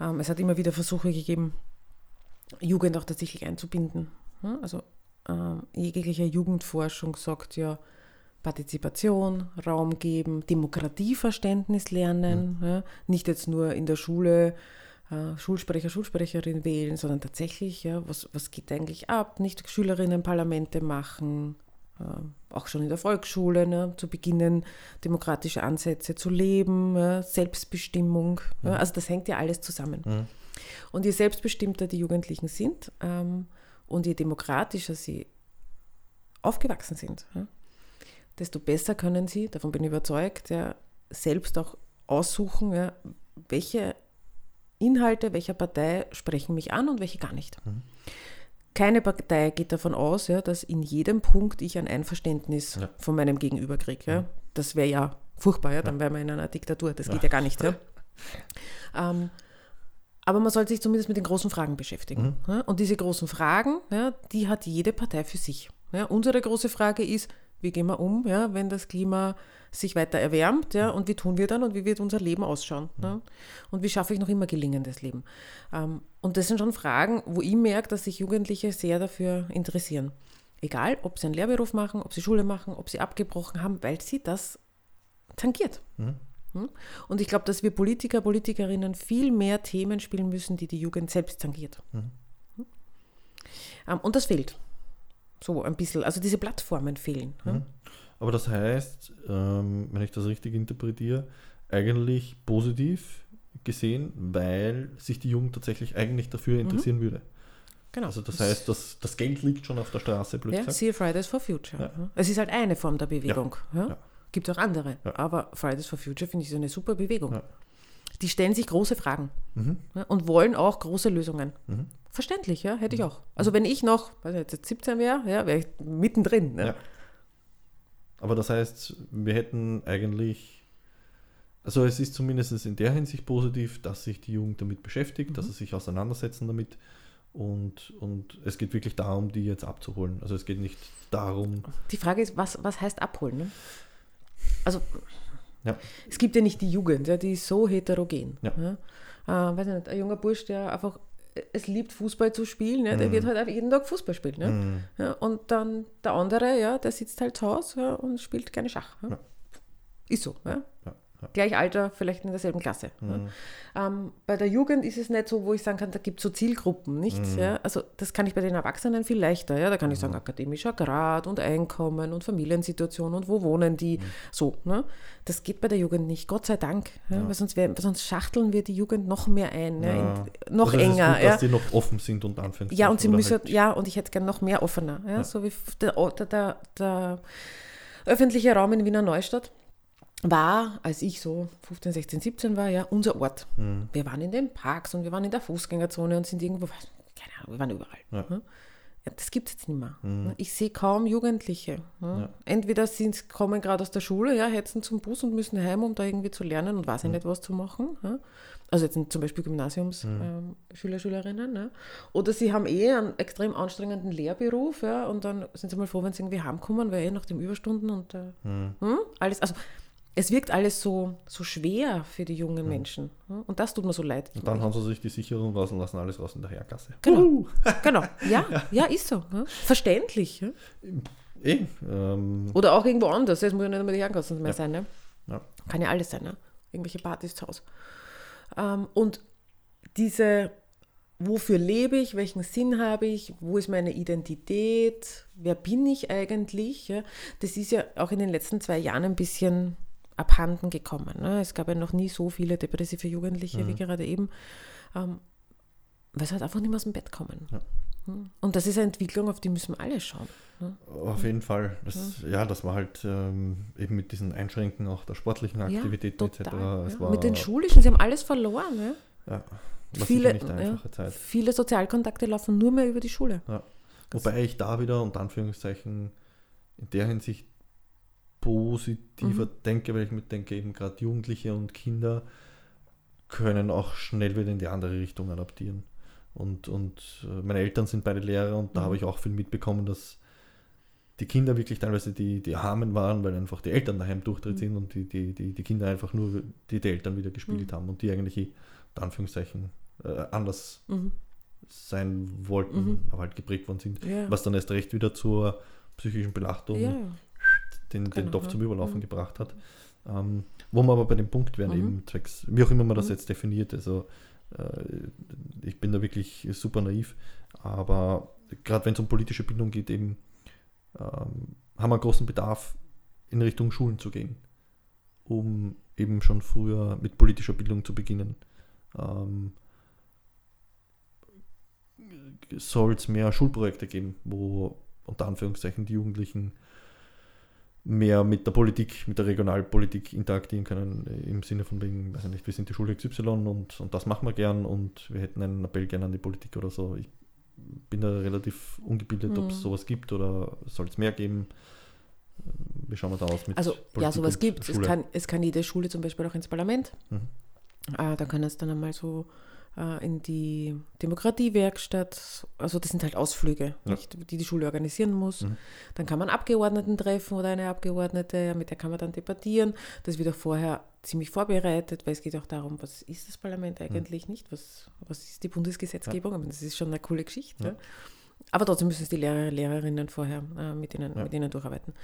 Ähm, es hat immer wieder Versuche gegeben, Jugend auch tatsächlich einzubinden. Ja, Also ähm, jegliche Jugendforschung sagt ja, Partizipation, Raum geben, Demokratieverständnis lernen, ja, nicht jetzt nur in der Schule äh, Schulsprecher, Schulsprecherin wählen, sondern tatsächlich, ja, was, was geht eigentlich ab, nicht Schülerinnenparlamente machen, äh, auch schon in der Volksschule, ne, zu beginnen, demokratische Ansätze zu leben, ja, Selbstbestimmung. Ja, also das hängt ja alles zusammen. Mhm. Und je selbstbestimmter die Jugendlichen sind ähm, und je demokratischer sie aufgewachsen sind, ja, desto besser können sie, davon bin ich überzeugt, ja, selbst auch aussuchen, welche Inhalte welcher Partei sprechen mich an und welche gar nicht. Keine Partei geht davon aus, ja, dass in jedem Punkt ich ein Einverständnis Ja. von meinem Gegenüber kriege. Ja. Das wäre ja furchtbar, ja, dann wären wir in einer Diktatur. Das geht ja gar nicht. Ja. Ähm, aber man sollte sich zumindest mit den großen Fragen beschäftigen. Ja? Und diese großen Fragen, die hat jede Partei für sich. Unsere große Frage ist, wie gehen wir um, ja, wenn das Klima sich weiter erwärmt, ja, und wie tun wir dann und wie wird unser Leben ausschauen? Ja? Und wie schaffe ich noch immer gelingendes Leben? Ähm, und das sind schon Fragen, wo ich merke, dass sich Jugendliche sehr dafür interessieren. Egal, ob sie einen Lehrberuf machen, ob sie Schule machen, ob sie abgebrochen haben, weil sie das tangiert. Hm? Und ich glaube, dass wir Politiker, Politikerinnen viel mehr Themen spielen müssen, die die Jugend selbst tangiert. Hm? Ähm, und das fehlt. So ein bisschen. Also diese Plattformen fehlen. ja. Aber das heißt, ähm, wenn ich das richtig interpretiere, eigentlich positiv gesehen, weil sich die Jugend tatsächlich eigentlich dafür interessieren würde. Genau. Also das heißt, das, das Geld liegt schon auf der Straße, blöd ja, siehe Fridays for Future. Ja. Es ist halt eine Form der Bewegung. Ja. Ja. Gibt auch andere. Aber Fridays for Future finde ich ist eine super Bewegung. Die stellen sich große Fragen Mhm. und wollen auch große Lösungen. Verständlich, ja, hätte ich auch. Also wenn ich noch, weiß nicht, jetzt 17 wäre, ja, wäre ich mittendrin. Ne? Aber das heißt, wir hätten eigentlich, also es ist zumindest in der Hinsicht positiv, dass sich die Jugend damit beschäftigt, dass sie sich auseinandersetzen damit und, und es geht wirklich darum, die jetzt abzuholen. Also es geht nicht darum, Die Frage ist, was, was heißt abholen? Ne? Also ja, es gibt ja nicht die Jugend, ja, die ist so heterogen. Ja. Ja? Äh, weiß nicht, ein junger Bursch, der einfach es liebt, Fußball zu spielen, ja, der wird halt einfach jeden Tag Fußball spielen. Ja? Mhm. Ja, und dann der andere, ja, der sitzt halt zu Hause ja, und spielt gerne Schach. Ja. Ist so. Ja? Ja. Gleich Alter, vielleicht in derselben Klasse. Mhm. Ähm, bei der Jugend ist es nicht so, wo ich sagen kann, da gibt es so Zielgruppen, nicht? Mhm. Ja? Also das kann ich bei den Erwachsenen viel leichter. Ja? Da kann ich sagen, akademischer Grad und Einkommen und Familiensituation und wo wohnen die. Mhm. So. Ne? Das geht bei der Jugend nicht, Gott sei Dank. Ja? Weil sonst, wär, sonst schachteln wir die Jugend noch mehr ein. Ja. In, noch also enger. gut, ja? dass die noch offen sind und Anführungszeichen. Ja, und sie müssen, halt- ja, und ich hätte gern noch mehr offener. Ja, So wie der, der, der öffentliche Raum in Wiener Neustadt war, als ich so 15, 16, 17 war, ja, unser Ort. Mhm. Wir waren in den Parks und wir waren in der Fußgängerzone und sind irgendwo, keine Ahnung, wir waren überall. Ja. ne? Ja, das gibt es jetzt nicht mehr. ne? Ich sehe kaum Jugendliche. ne? Ja. Entweder sind, kommen gerade aus der Schule, ja, hetzen zum Bus und müssen heim, um da irgendwie zu lernen und Mhm. weiß ich nicht, was zu machen. Ja? Also jetzt sind zum Beispiel Gymnasiumsschüler, Mhm. ähm, Schüler, Schülerinnen. Ne? Oder sie haben eh einen extrem anstrengenden Lehrberuf ja, und dann sind sie mal froh, wenn sie irgendwie heimkommen, weil eh nach dem Überstunden und äh, Mhm. hm, alles, also es wirkt alles so, so schwer für die jungen Mhm. Menschen. Und das tut mir so leid. Und dann haben sie sich die Sicherung raus und lassen alles raus in der Hergasse. Genau. [LAUGHS] genau. Ja, ja, ist so. Ja. Verständlich. Ja. Eh, ähm, Oder auch irgendwo anders. Es muss ja nicht immer die Herrenkassen mehr sein. Ne? ja. Kann ja alles sein. Ne? Irgendwelche Partys zu Hause. Ähm, und diese, wofür lebe ich, welchen Sinn habe ich, wo ist meine Identität, wer bin ich eigentlich, ja? das ist ja auch in den letzten zwei Jahren ein bisschen abhanden gekommen. Ne? Es gab ja noch nie so viele depressive Jugendliche wie gerade eben, ähm, weil sie halt einfach nicht mehr aus dem Bett kommen. Hm? Und das ist eine Entwicklung, auf die müssen wir alle schauen. Ne? Auf jeden Fall. Das, ja. das war halt ähm, eben mit diesen Einschränken auch der sportlichen Aktivitäten etc. total, Es ja. war, Mit den schulischen, sie haben alles verloren. Ja? ja, Viele, ja, viele Sozialkontakte laufen nur mehr über die Schule. Ja. Wobei ich da wieder unter Anführungszeichen in der Hinsicht positiver Mhm. denke, weil ich mir denke, eben gerade Jugendliche und Kinder können auch schnell wieder in die andere Richtung adaptieren. Und, und äh, meine Eltern sind beide Lehrer und da Mhm. habe ich auch viel mitbekommen, dass die Kinder wirklich teilweise die, die Armen waren, weil einfach die Eltern daheim durchdreht Mhm. sind und die, die, die, die Kinder einfach nur die, die Eltern wieder gespielt haben und die eigentlich, unter Anführungszeichen, äh, anders Mhm. sein wollten, Mhm. aber halt geprägt worden sind. Ja. Was dann erst recht wieder zur psychischen Belachtung Ja, den, den Genau, Topf ja. zum Überlaufen Mhm. gebracht hat. Ähm, wo wir aber bei dem Punkt wären, Mhm. eben zwecks, wie auch immer man das Mhm. jetzt definiert, also äh, ich bin da wirklich super naiv, aber gerade wenn es um politische Bildung geht, eben ähm, haben einen großen Bedarf, in Richtung Schulen zu gehen, um eben schon früher mit politischer Bildung zu beginnen. Ähm, soll es mehr Schulprojekte geben, wo unter Anführungszeichen die Jugendlichen mehr mit der Politik, mit der Regionalpolitik interagieren können, im Sinne von wegen, weiß ich nicht, wir sind die Schule XY und, und das machen wir gern und wir hätten einen Appell gerne an die Politik oder so. Ich bin da relativ ungebildet, mhm. ob es sowas gibt oder soll es mehr geben. Wie schauen wir da aus mit Also Politik ja, sowas gibt es. Kann, es kann jede Schule zum Beispiel auch ins Parlament. Mhm. Äh, da kann es dann einmal so äh, in die Demokratiewerkstatt. Also das sind halt Ausflüge, ja. nicht, die die Schule organisieren muss. Mhm. Dann kann man Abgeordneten treffen oder eine Abgeordnete, mit der kann man dann debattieren. Das wird auch vorher ziemlich vorbereitet, weil es geht auch darum, was ist das Parlament eigentlich mhm. nicht, was, was ist die Bundesgesetzgebung. Ja. das ist schon eine coole Geschichte. Ja. Aber trotzdem müssen es die Lehrer, Lehrerinnen vorher äh, mit, ihnen, mit ihnen durcharbeiten.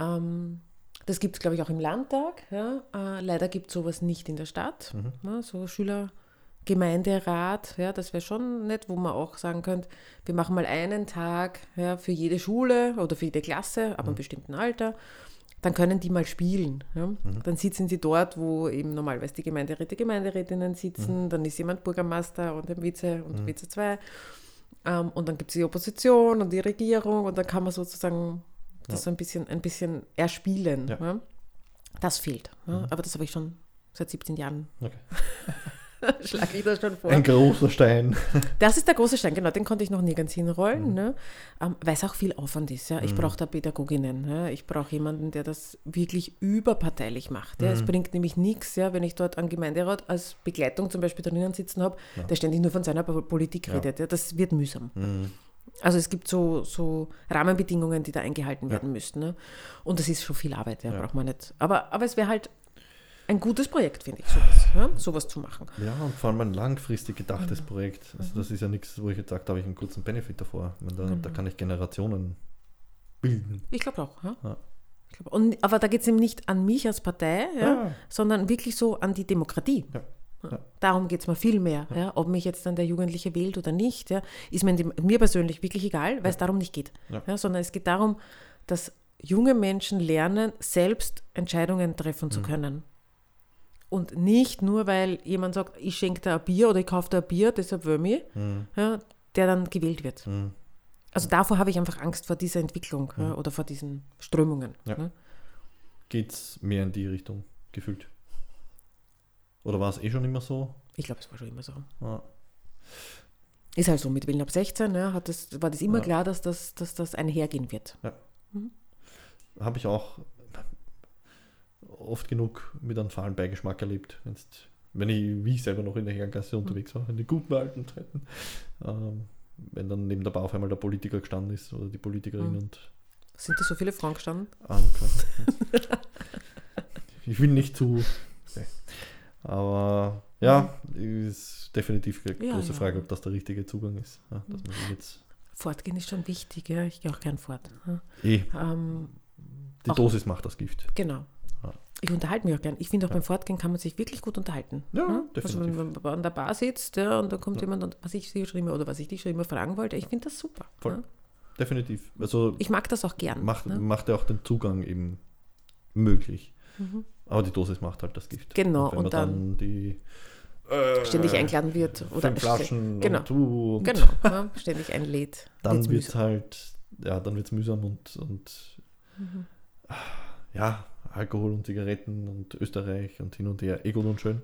Ähm, das gibt es, glaube ich, auch im Landtag. Ja. Äh, leider gibt es sowas nicht in der Stadt. Mhm. Ja, so Schüler, Gemeinderat, ja, das wäre schon nett, wo man auch sagen könnte, wir machen mal einen Tag ja, für jede Schule oder für jede Klasse, ab mhm. einem bestimmten Alter. Dann können die mal spielen. Ja. Mhm. Dann sitzen sie dort, wo eben normalerweise die Gemeinderäte, Gemeinderätinnen sitzen. Mhm. Dann ist jemand Bürgermeister und ein Vize und mhm. Vize 2. Ähm, und dann gibt es die Opposition und die Regierung und dann kann man sozusagen das ja. so ein bisschen, ein bisschen erspielen. Ja. Das fehlt. Mhm. Aber das habe ich schon seit 17 Jahren. Okay. [LAUGHS] Schlage ich das schon vor. Ein großer Stein. [LAUGHS] Das ist der große Stein, genau, den konnte ich noch nirgends hinrollen, mhm. ne? Ähm, weil es auch viel Aufwand ist. Ja? Ich mhm. brauche da Pädagoginnen. Ja? Ich brauche jemanden, der das wirklich überparteilich macht. Ja? Mhm. Es bringt nämlich nichts, ja, wenn ich dort am Gemeinderat als Begleitung zum Beispiel drinnen sitzen habe, ja. der ständig nur von seiner Politik redet. Ja? Das wird mühsam. Mhm. Also es gibt so, so Rahmenbedingungen, die da eingehalten werden müssten. Ne? Und das ist schon viel Arbeit, ja, braucht man nicht. Aber, aber es wäre halt ein gutes Projekt, finde ich, sowas, ja, sowas zu machen. Ja, und vor allem ein langfristig gedachtes mhm. Projekt. Also das ist ja nichts, wo ich jetzt sage, da habe ich einen kurzen Benefit davor. Da, mhm. da kann ich Generationen bilden. Ich glaube auch, ja. ja. Glaub, und, aber da geht es eben nicht an mich als Partei, ja, sondern wirklich so an die Demokratie. Ja. Darum geht es mir viel mehr. Ja. Ja, ob mich jetzt dann der Jugendliche wählt oder nicht, ja, ist mir, mir persönlich wirklich egal, weil es darum nicht geht. sondern es geht darum, dass junge Menschen lernen, selbst Entscheidungen treffen zu mhm. können. Und nicht nur, weil jemand sagt, ich schenke dir ein Bier oder ich kaufe dir ein Bier, deshalb will ich, mhm. ja, der dann gewählt wird. Mhm. Also davor habe ich einfach Angst vor dieser Entwicklung mhm. ja, oder vor diesen Strömungen. Ja. Ne? Geht es mehr in die Richtung gefühlt? Oder war es eh schon immer so? Ich glaube, es war schon immer so. Ja. Ist halt so, mit Willen ab 16 ja, hat das, war das immer klar, dass das, dass das einhergehen wird. Ja. Mhm. Habe ich auch oft genug mit einem fahlen Beigeschmack erlebt. Wenn's, wenn ich, wie ich selber noch in der Herrengasse mhm. unterwegs war, in den guten alten Zeiten. Ähm, wenn dann neben der Bar auf einmal der Politiker gestanden ist oder die Politikerin mhm. und. Sind da so viele Frauen gestanden? Ah, [LAUGHS] ich will nicht zu. Okay. Aber ja, ist definitiv eine ja, große ja. Frage, ob das der richtige Zugang ist. Ja, Fortgehen ist schon wichtig, ja. Ich gehe auch gern fort. Eh. Ähm, die Dosis macht das Gift. Genau. Ich unterhalte mich auch gern. Ich finde auch ja. beim Fortgehen kann man sich wirklich gut unterhalten. Ja, ja? Also wenn man an der Bar sitzt ja, und dann kommt ja. jemand und was ich sie schon immer oder was ich dich schon immer fragen wollte, ich finde das super. Voll. Ja? Definitiv. Also ich mag das auch gern. Macht, ne? macht ja auch den Zugang eben möglich. Mhm. Aber die Dosis macht halt das Gift. Genau. Und wenn und man dann, dann die äh, ständig eingeladen wird oder Flaschen genau, du und genau, [LAUGHS] ja, ständig einlädt. Dann wird es halt, ja, dann wird es mühsam und, und mhm. ja, Alkohol und Zigaretten und Österreich und hin und her, eh gut und schön.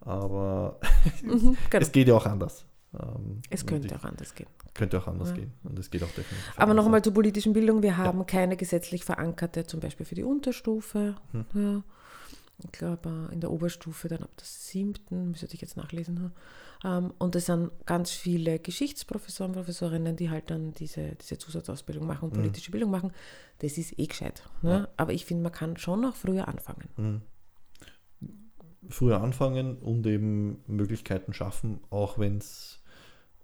Aber mhm, [LAUGHS] genau. es geht ja auch anders. Ähm, es könnte auch anders gehen. Könnte auch anders ja. gehen. Und es geht auch definitiv. Aber noch einmal zur politischen Bildung. Wir haben ja. keine gesetzlich verankerte, zum Beispiel für die Unterstufe. Hm. Ja. Ich glaube, in der Oberstufe dann ab der siebten, müsste ich jetzt nachlesen. Ähm, und es sind ganz viele Geschichtsprofessoren, Professorinnen, die halt dann diese, diese Zusatzausbildung machen und mhm. politische mhm. Bildung machen. Das ist eh gescheit. Ne? Ja. Aber ich finde, man kann schon noch früher anfangen. Mhm. Früher anfangen und eben Möglichkeiten schaffen, auch wenn es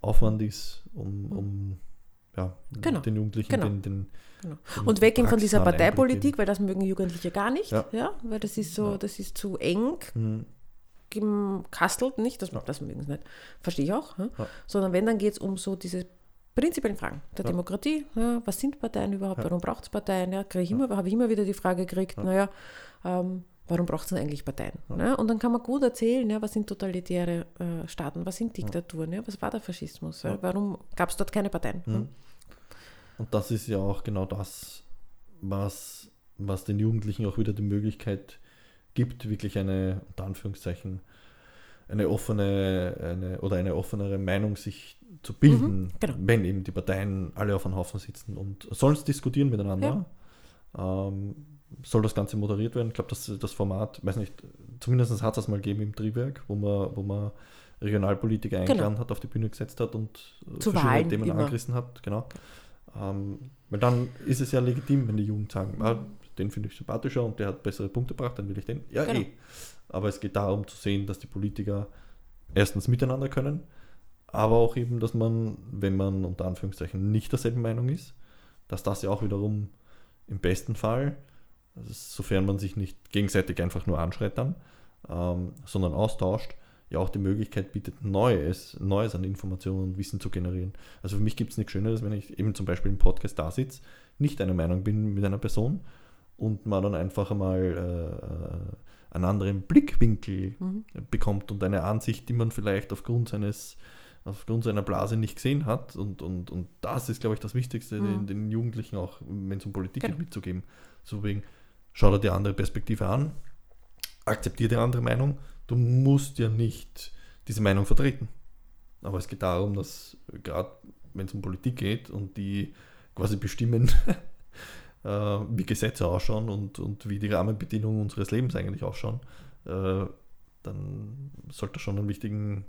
Aufwand ist, um, mhm. um ja, genau. den Jugendlichen genau. den, den, genau. Und weggehen von dieser Parteipolitik, weil das mögen Jugendliche gar nicht, ja, ja weil das ist so, ja. das ist zu eng. Mhm gekastelt, nicht, das, ja. das mögen sie nicht, verstehe ich auch, ja? Ja. sondern wenn, dann geht es um so diese prinzipiellen Fragen der Ja. Demokratie. Ja, was sind Parteien überhaupt? Warum braucht es Parteien? Ja, ich immer, habe ich immer wieder die Frage gekriegt, Ja. naja, ähm, warum braucht es denn eigentlich Parteien? Ja, und dann kann man gut erzählen, ja, was sind totalitäre äh, Staaten, was sind Diktaturen, ja, was war der Faschismus? Warum gab es dort keine Parteien? Mhm. Und das ist ja auch genau das, was, was den Jugendlichen auch wieder die Möglichkeit gibt, wirklich eine, unter Anführungszeichen, eine offene eine, oder eine offenere Meinung sich zu bilden, Mhm, genau. wenn eben die Parteien alle auf einem Haufen sitzen und sollen es diskutieren miteinander. Ähm, soll das Ganze moderiert werden? Ich glaube, das, das Format, weiß nicht, zumindest hat es das mal gegeben im Triebwerk, wo man, wo man Regionalpolitiker eingeladen hat, auf die Bühne gesetzt hat und Zu verschiedene Wahlen Themen immer. angerissen hat. Genau. Ähm, weil dann ist es ja legitim, wenn die Jugend sagen, ah, den finde ich sympathischer und der hat bessere Punkte gebracht, dann will ich den. Ja, Genau. eh. Aber es geht darum zu sehen, dass die Politiker erstens miteinander können, aber auch eben, dass man, wenn man unter Anführungszeichen nicht derselben Meinung ist, dass das ja auch wiederum im besten Fall, also sofern man sich nicht gegenseitig einfach nur anschreit dann, ähm, sondern austauscht, ja auch die Möglichkeit bietet, Neues, Neues an Informationen und Wissen zu generieren. Also für mich gibt es nichts Schöneres, wenn ich eben zum Beispiel im Podcast da sitze, nicht einer Meinung bin mit einer Person und man dann einfach einmal äh, einen anderen Blickwinkel Mhm. bekommt und eine Ansicht, die man vielleicht aufgrund seines aufgrund seiner Blase nicht gesehen hat und, und, und das ist, glaube ich, das Wichtigste, Mhm. den, den Jugendlichen auch, wenn es um Politik geht, Genau. mitzugeben. So wegen, schau dir die andere Perspektive an, akzeptiere die andere Meinung, du musst ja nicht diese Meinung vertreten. Aber es geht darum, dass gerade wenn es um Politik geht und die quasi bestimmen, [LAUGHS] äh, wie Gesetze ausschauen und, und wie die Rahmenbedingungen unseres Lebens eigentlich ausschauen, äh, dann sollte das schon einen wichtigen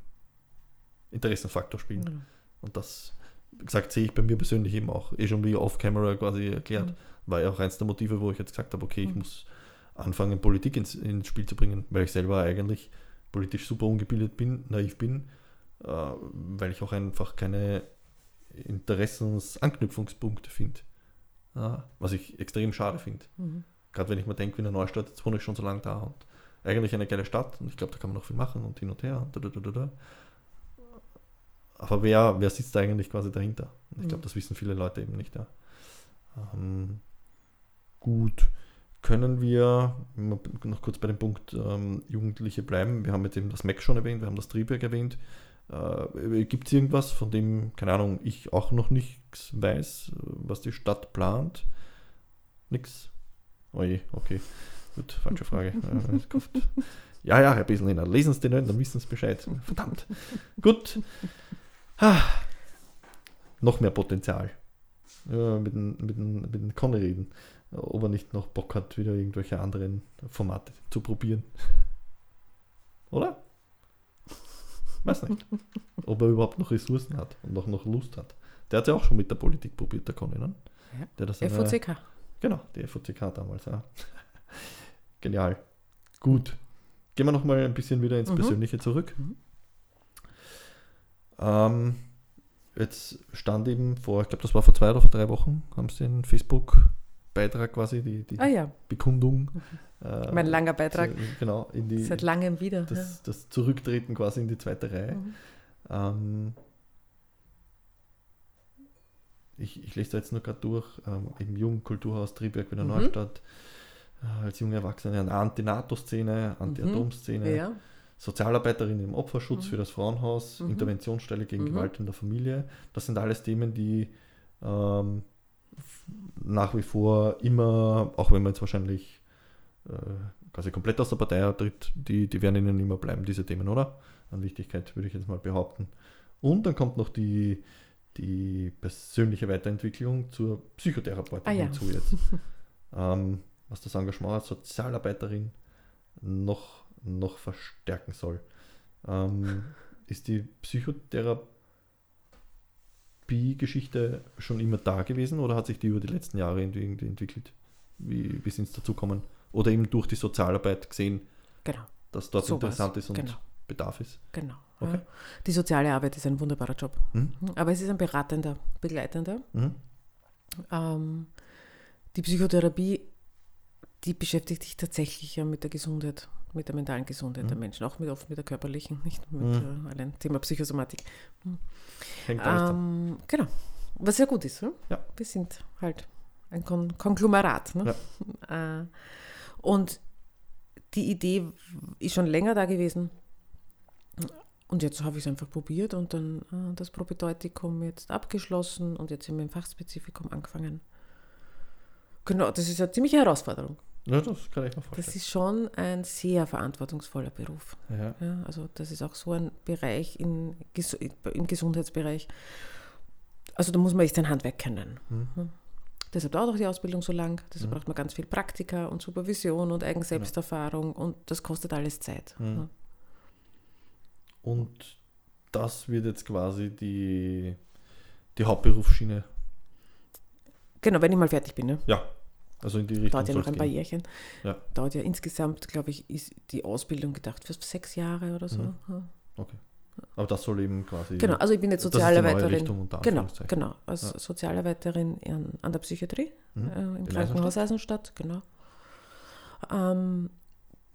Interessenfaktor spielen. Mhm. Und das, wie gesagt, sehe ich bei mir persönlich eben auch, eh schon wie off-camera quasi erklärt, Mhm. war ja auch eins der Motive, wo ich jetzt gesagt habe, okay, ich Mhm. muss anfangen, Politik ins, ins Spiel zu bringen, weil ich selber eigentlich politisch super ungebildet bin, naiv bin, äh, weil ich auch einfach keine Interessensanknüpfungspunkte finde. Was ich extrem schade finde. Mhm. Gerade wenn ich mir denke, Wiener Neustadt, jetzt wohne ich schon so lange da und eigentlich eine geile Stadt und ich glaube, da kann man noch viel machen und hin und her und da, da, da, da. Aber wer, wer sitzt da eigentlich quasi dahinter? Und ich glaube, Mhm. das wissen viele Leute eben nicht. Ja. Ähm, gut, können wir noch kurz bei dem Punkt ähm, Jugendliche bleiben? Wir haben jetzt eben das Mac schon erwähnt, wir haben das Triebwerk erwähnt. Äh, Gibt es irgendwas, von dem, keine Ahnung, ich auch noch nichts weiß, was die Stadt plant? Nix? Oje, okay. Gut, falsche Frage. [LAUGHS] Ja, ja, Herr Beseliner, lesen Sie den nicht, dann wissen Sie Bescheid. Verdammt. Gut. Ah. Noch mehr Potenzial. Ja, mit dem, mit, dem, mit dem Conny reden. Ob er nicht noch Bock hat, wieder irgendwelche anderen Formate zu probieren. Oder? Weiß nicht. Ob er überhaupt noch Ressourcen hat und noch, noch Lust hat. Der hat ja auch schon mit der Politik probiert, der ne? Ja. Der das FOCK. Genau, die FOCK damals, ja. [LAUGHS] Genial. Gut. Gehen wir nochmal ein bisschen wieder ins Mhm. Persönliche zurück. Mhm. Ähm, jetzt stand eben vor, ich glaube, das war vor zwei oder vor drei Wochen, haben sie den Facebook-Beitrag quasi, die, die Ah ja, Bekundung. äh, mein langer Beitrag. zu- Genau, in die, Seit langem wieder. das, das Zurücktreten quasi in die zweite ja. Reihe. Mhm. Ähm, ich, ich lese da jetzt nur gerade durch, ähm, im Jugendkulturhaus Triebwerk Wiener Mhm. Neustadt, äh, als junge Erwachsene eine Anti-NATO-Szene, Anti-Atom-Szene, Ja. Sozialarbeiterin im Opferschutz Mhm. für das Frauenhaus, Mhm. Interventionsstelle gegen Mhm. Gewalt in der Familie. Das sind alles Themen, die ähm, nach wie vor immer, auch wenn man jetzt wahrscheinlich äh, quasi komplett aus der Partei tritt, die, die werden ihnen immer bleiben, diese Themen, oder? An Wichtigkeit, würde ich jetzt mal behaupten. Und dann kommt noch die, die persönliche Weiterentwicklung zur Psychotherapeutin Ah ja. hinzu jetzt. [LAUGHS] ähm, was das Engagement als Sozialarbeiterin noch, noch verstärken soll. Ähm, ist die Psychotherapie-Geschichte schon immer da gewesen oder hat sich die über die letzten Jahre irgendwie entwickelt? Wie, wie sind es dazu gekommen? Oder eben durch die Sozialarbeit gesehen, Genau, dass dort So interessant ist und Genau. Bedarf ist? genau. Okay. Ja. Die soziale Arbeit ist ein wunderbarer Job. Mhm. Aber es ist ein beratender, begleitender. Mhm. Ähm, die Psychotherapie, die beschäftigt sich tatsächlich ja mit der Gesundheit, mit der mentalen Gesundheit Mhm. der Menschen, auch mit, oft mit der körperlichen, nicht mit Mhm. äh, allein Thema Psychosomatik. Hängt alles. Ähm, genau. Was ja gut ist. Ne? Ja. Wir sind halt ein Kon Konglomerat. Ne? Ja. [LAUGHS] Äh, und die Idee ist schon länger da gewesen. Und jetzt habe ich es einfach probiert und dann äh, das Probedeutikum jetzt abgeschlossen und jetzt im Fachspezifikum angefangen. Genau, das ist eine ziemliche Herausforderung. Ja, das kann ich mir vorstellen. Das ist schon ein sehr verantwortungsvoller Beruf. Ja. Ja, also das ist auch so ein Bereich in, im Gesundheitsbereich. Also da muss man echt sein Handwerk kennen. Mhm. Deshalb dauert auch die Ausbildung so lang. Deshalb mhm. braucht man ganz viel Praktika und Supervision und Eigenselbsterfahrung ja. und das kostet alles Zeit. Mhm. Und das wird jetzt quasi die, die Hauptberufsschiene. Genau, wenn ich mal fertig bin. Ne? Ja, also in die Richtung. Dauert ja noch ein paar Jährchen. Ja. Dauert ja insgesamt, glaube ich, ist die Ausbildung gedacht für sechs Jahre oder so. Mhm. Okay. Aber das soll eben quasi. Genau, also ich bin jetzt Sozialarbeiterin. Genau, genau. Als ja. Sozialarbeiterin in, an der Psychiatrie mhm. äh, im Krankenhaus Eisenstadt, genau. Ähm,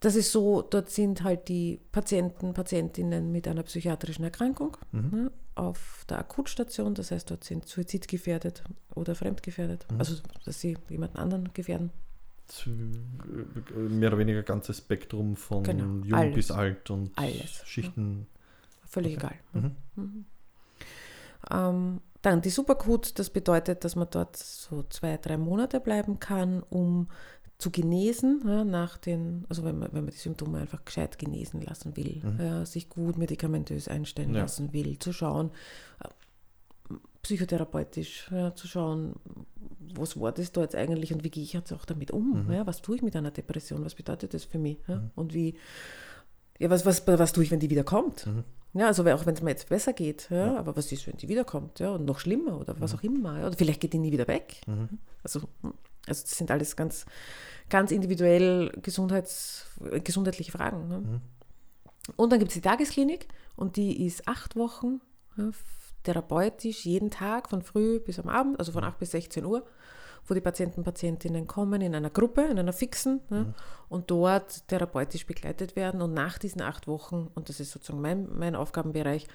das ist so, dort sind halt die Patienten, Patientinnen mit einer psychiatrischen Erkrankung mhm. ne, auf der Akutstation. Das heißt, dort sind suizidgefährdet oder fremdgefährdet. Mhm. Also, dass sie jemanden anderen gefährden. Mehr oder weniger ganzes Spektrum von genau. jung Alles. bis alt und Alles. Schichten. Ja völlig okay. egal. Mhm. Mhm. Ähm, dann die Supergut, das bedeutet, dass man dort so zwei, drei Monate bleiben kann, um zu genesen, ja, nach den, also wenn man, wenn man die Symptome einfach gescheit genesen lassen will, mhm. ja, sich gut medikamentös einstellen ja. lassen will, zu schauen, äh, psychotherapeutisch, zu schauen, was war das da jetzt eigentlich und wie gehe ich jetzt auch damit um? Mhm. was tue ich mit einer Depression? Was bedeutet das für mich? Mhm. Und wie, ja, was, was, was tue ich, wenn die wieder kommt? Mhm. Ja, also auch wenn es mir jetzt besser geht, ja, ja, aber was ist, wenn die wiederkommt, ja, und noch schlimmer oder was mhm. auch immer, ja, oder vielleicht geht die nie wieder weg. Mhm. Also, hm, also das sind alles ganz, ganz individuell Gesundheits, gesundheitliche Fragen. Ne? Mhm. Und dann gibt es die Tagesklinik und die ist acht Wochen ja, therapeutisch jeden Tag von früh bis am Abend, also von 8 bis 16 Uhr wo die Patienten und Patientinnen kommen in einer Gruppe, in einer fixen ne, mhm. und dort therapeutisch begleitet werden. Und nach diesen acht Wochen, und das ist sozusagen mein, mein Aufgabenbereich,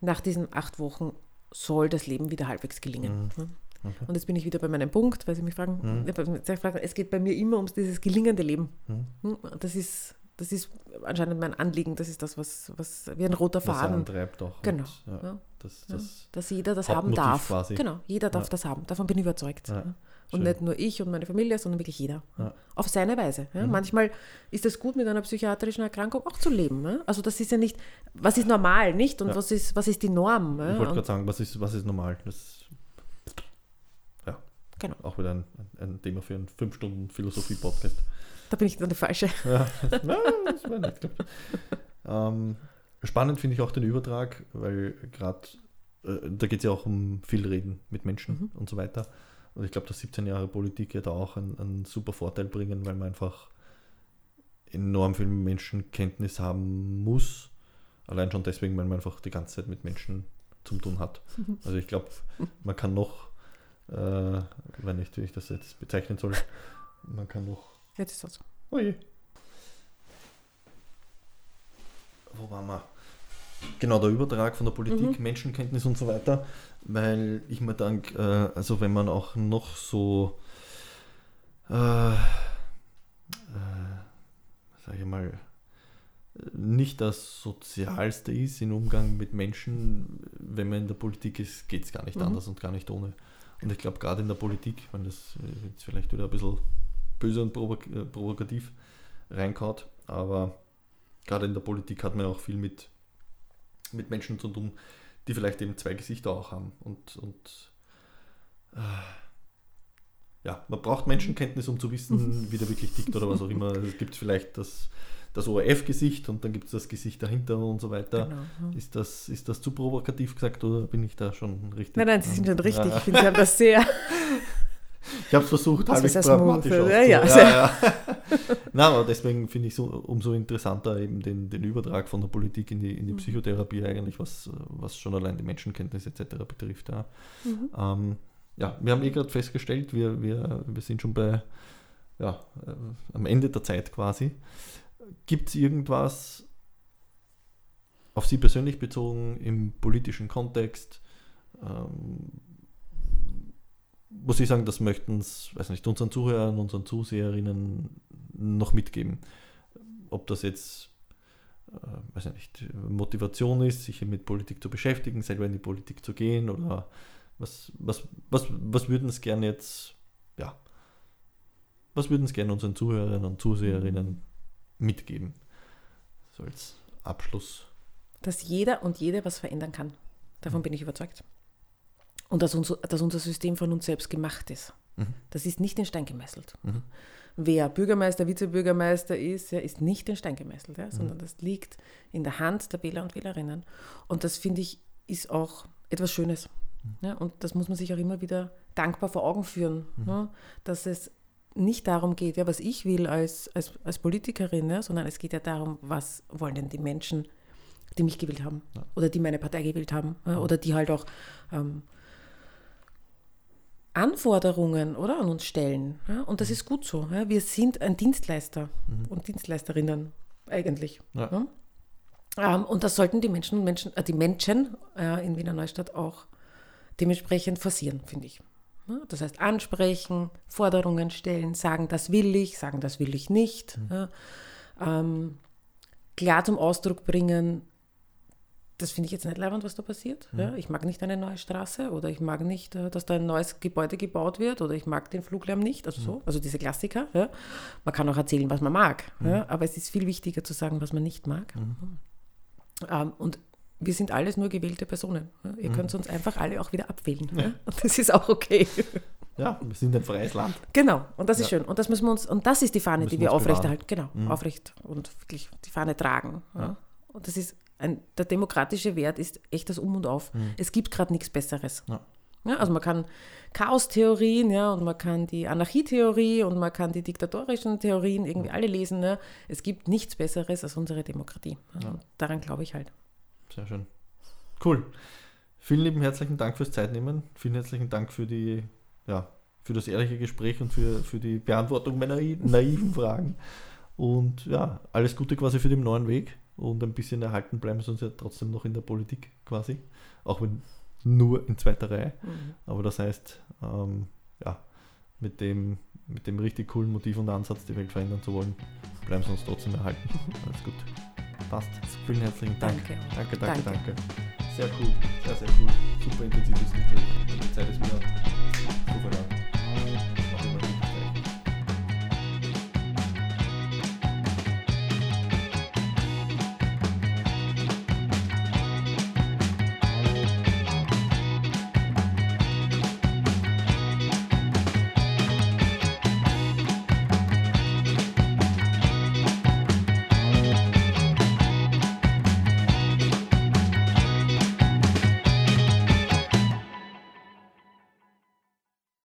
nach diesen acht Wochen soll das Leben wieder halbwegs gelingen. Mhm. Ne. Okay. Und jetzt bin ich wieder bei meinem Punkt, weil Sie mich fragen, mhm. es geht bei mir immer ums dieses gelingende Leben. Mhm. Hm, das ist das ist anscheinend mein Anliegen, das ist das, was, was wie ein roter Faden. Antreibt auch. Genau. Und, ja, das, das Dass jeder das haben darf. Quasi. Genau, jeder darf ja. das haben. Davon bin ich überzeugt. Ja. Und nicht nur ich und meine Familie, sondern wirklich jeder. Ja. Auf seine Weise. Ja. Mhm. Manchmal ist es gut, mit einer psychiatrischen Erkrankung auch zu leben. Ja. Also das ist ja nicht, was ist normal, nicht? Und was, ist, was ist die Norm? Ich wollte gerade sagen, was ist, was ist normal? Das, ja, genau. auch wieder ein, ein Thema für einen 5-Stunden-Philosophie-Podcast. Da bin ich dann der Falsche. [LAUGHS] Ja, Nein, das war nicht. Ähm, spannend finde ich auch den Übertrag, weil gerade äh, da geht es ja auch um viel Reden mit Menschen mhm. und so weiter. Und ich glaube, dass 17 Jahre Politik ja da auch einen, einen super Vorteil bringen, weil man einfach enorm viel Menschenkenntnis haben muss. Allein schon deswegen, weil man einfach die ganze Zeit mit Menschen zu tun hat. Also ich glaube, man kann noch, äh, wenn nicht, wie ich das jetzt bezeichnen soll, man kann noch. Jetzt ist das so. Ui. Wo waren wir? Genau, der Übertrag von der Politik, mhm. Menschenkenntnis und so weiter, weil ich mir denke, äh, also wenn man auch noch so, äh, äh, sage ich mal, nicht das Sozialste ist im Umgang mit Menschen, wenn man in der Politik ist, geht es gar nicht mhm. anders und gar nicht ohne. Und ich glaube, gerade in der Politik, wenn das jetzt vielleicht wieder ein bisschen böse und äh, provokativ reinkaut, aber gerade in der Politik hat man auch viel mit mit Menschen zu tun, die vielleicht eben zwei Gesichter auch haben. Und, und äh, ja, man braucht Menschenkenntnis, um zu wissen, wie der wirklich tickt oder was auch immer. Es gibt vielleicht das, das ORF-Gesicht und dann gibt es das Gesicht dahinter und so weiter. Genau. Ist, das, ist das zu provokativ gesagt oder bin ich da schon richtig? Nein, nein, Sie sind schon richtig. Ich finde, Sie haben das sehr. [LAUGHS] Ich habe es versucht, halbwegs pragmatisch ja, ja, ja, ja. [LAUGHS] Nein, aber deswegen finde ich es umso interessanter eben den, den Übertrag von der Politik in die, in die mhm. Psychotherapie eigentlich, was, was schon allein die Menschenkenntnis etc. betrifft. Ja, mhm. ähm, ja wir haben eh gerade festgestellt, wir, wir, wir sind schon bei ja, äh, am Ende der Zeit quasi. Gibt es irgendwas auf Sie persönlich bezogen im politischen Kontext, ähm, muss ich sagen, das möchten es, weiß nicht, unseren Zuhörern, unseren Zuseherinnen noch mitgeben. Ob das jetzt, äh, weiß nicht, Motivation ist, sich mit Politik zu beschäftigen, selber in die Politik zu gehen oder was, was, was, was würden es gerne jetzt, ja, was würden es gerne unseren Zuhörern und Zuseherinnen mitgeben? So als Abschluss. Dass jeder und jede was verändern kann. Davon mhm. bin ich überzeugt. Und dass unser, dass unser System von uns selbst gemacht ist. Mhm. Das ist nicht in Stein gemeißelt. Mhm. Wer Bürgermeister, Vizebürgermeister ist, ja, ist nicht in Stein gemeißelt, ja, sondern mhm. das liegt in der Hand der Wähler und Wählerinnen. Und das finde ich ist auch etwas Schönes. Mhm. Ja, und das muss man sich auch immer wieder dankbar vor Augen führen, mhm. ja, dass es nicht darum geht, ja, was ich will als, als, als Politikerin, ja, sondern es geht ja darum, was wollen denn die Menschen, die mich gewählt haben ja. oder die meine Partei gewählt haben oder die halt auch ähm, Anforderungen oder, an uns stellen. Ja? Und das mhm. ist gut so. Ja? Wir sind ein Dienstleister mhm. und Dienstleisterinnen eigentlich. Ja. Ähm, und das sollten die Menschen und Menschen, äh, die Menschen äh, in Wiener Neustadt auch dementsprechend forcieren, finde ich. Das heißt, ansprechen, Forderungen stellen, sagen, das will ich, sagen, das will ich nicht. Mhm. Ähm, klar zum Ausdruck bringen, das finde ich jetzt nicht leibend, was da passiert. Mhm. Ja, ich mag nicht eine neue Straße oder ich mag nicht, äh, dass da ein neues Gebäude gebaut wird oder ich mag den Fluglärm nicht. Also mhm. so, also diese Klassiker. Ja. Man kann auch erzählen, was man mag, mhm. ja, aber es ist viel wichtiger zu sagen, was man nicht mag. Mhm. Ähm, und wir sind alles nur gewählte Personen. Ihr mhm. könnt uns einfach alle auch wieder abwählen. Und das ist auch okay. Ja, wir sind ein freies Land. Genau, und das ist schön. Und das müssen wir uns, und das ist die Fahne, die wir aufrechterhalten. Genau, mhm. aufrecht und wirklich die Fahne tragen. Und das ist ein, der demokratische Wert ist echt das Um und Auf. Mhm. Es gibt gerade nichts Besseres. Ja. Ja, also man kann Chaos-Theorien, ja, und man kann die Anarchietheorie und man kann die diktatorischen Theorien irgendwie alle lesen. Ne? Es gibt nichts Besseres als unsere Demokratie. Ja. Daran glaube ich halt. Sehr schön. Cool. Vielen lieben herzlichen Dank fürs Zeitnehmen. Vielen herzlichen Dank für die, ja, für das ehrliche Gespräch und für, für die Beantwortung meiner naiven Fragen. Und ja, alles Gute quasi für den neuen Weg und ein bisschen erhalten bleiben sie uns ja trotzdem noch in der Politik quasi, auch wenn nur in zweiter Reihe. Mhm. Aber das heißt, ähm, ja, mit dem, mit dem richtig coolen Motiv und Ansatz, die Welt verändern zu wollen, bleiben sie uns trotzdem erhalten. [LAUGHS] Alles gut. Passt. Vielen herzlichen Dank. Danke, danke, danke. danke. Sehr cool, sehr, sehr cool. Super intensives Gespräch. Die Zeit ist mir super lang.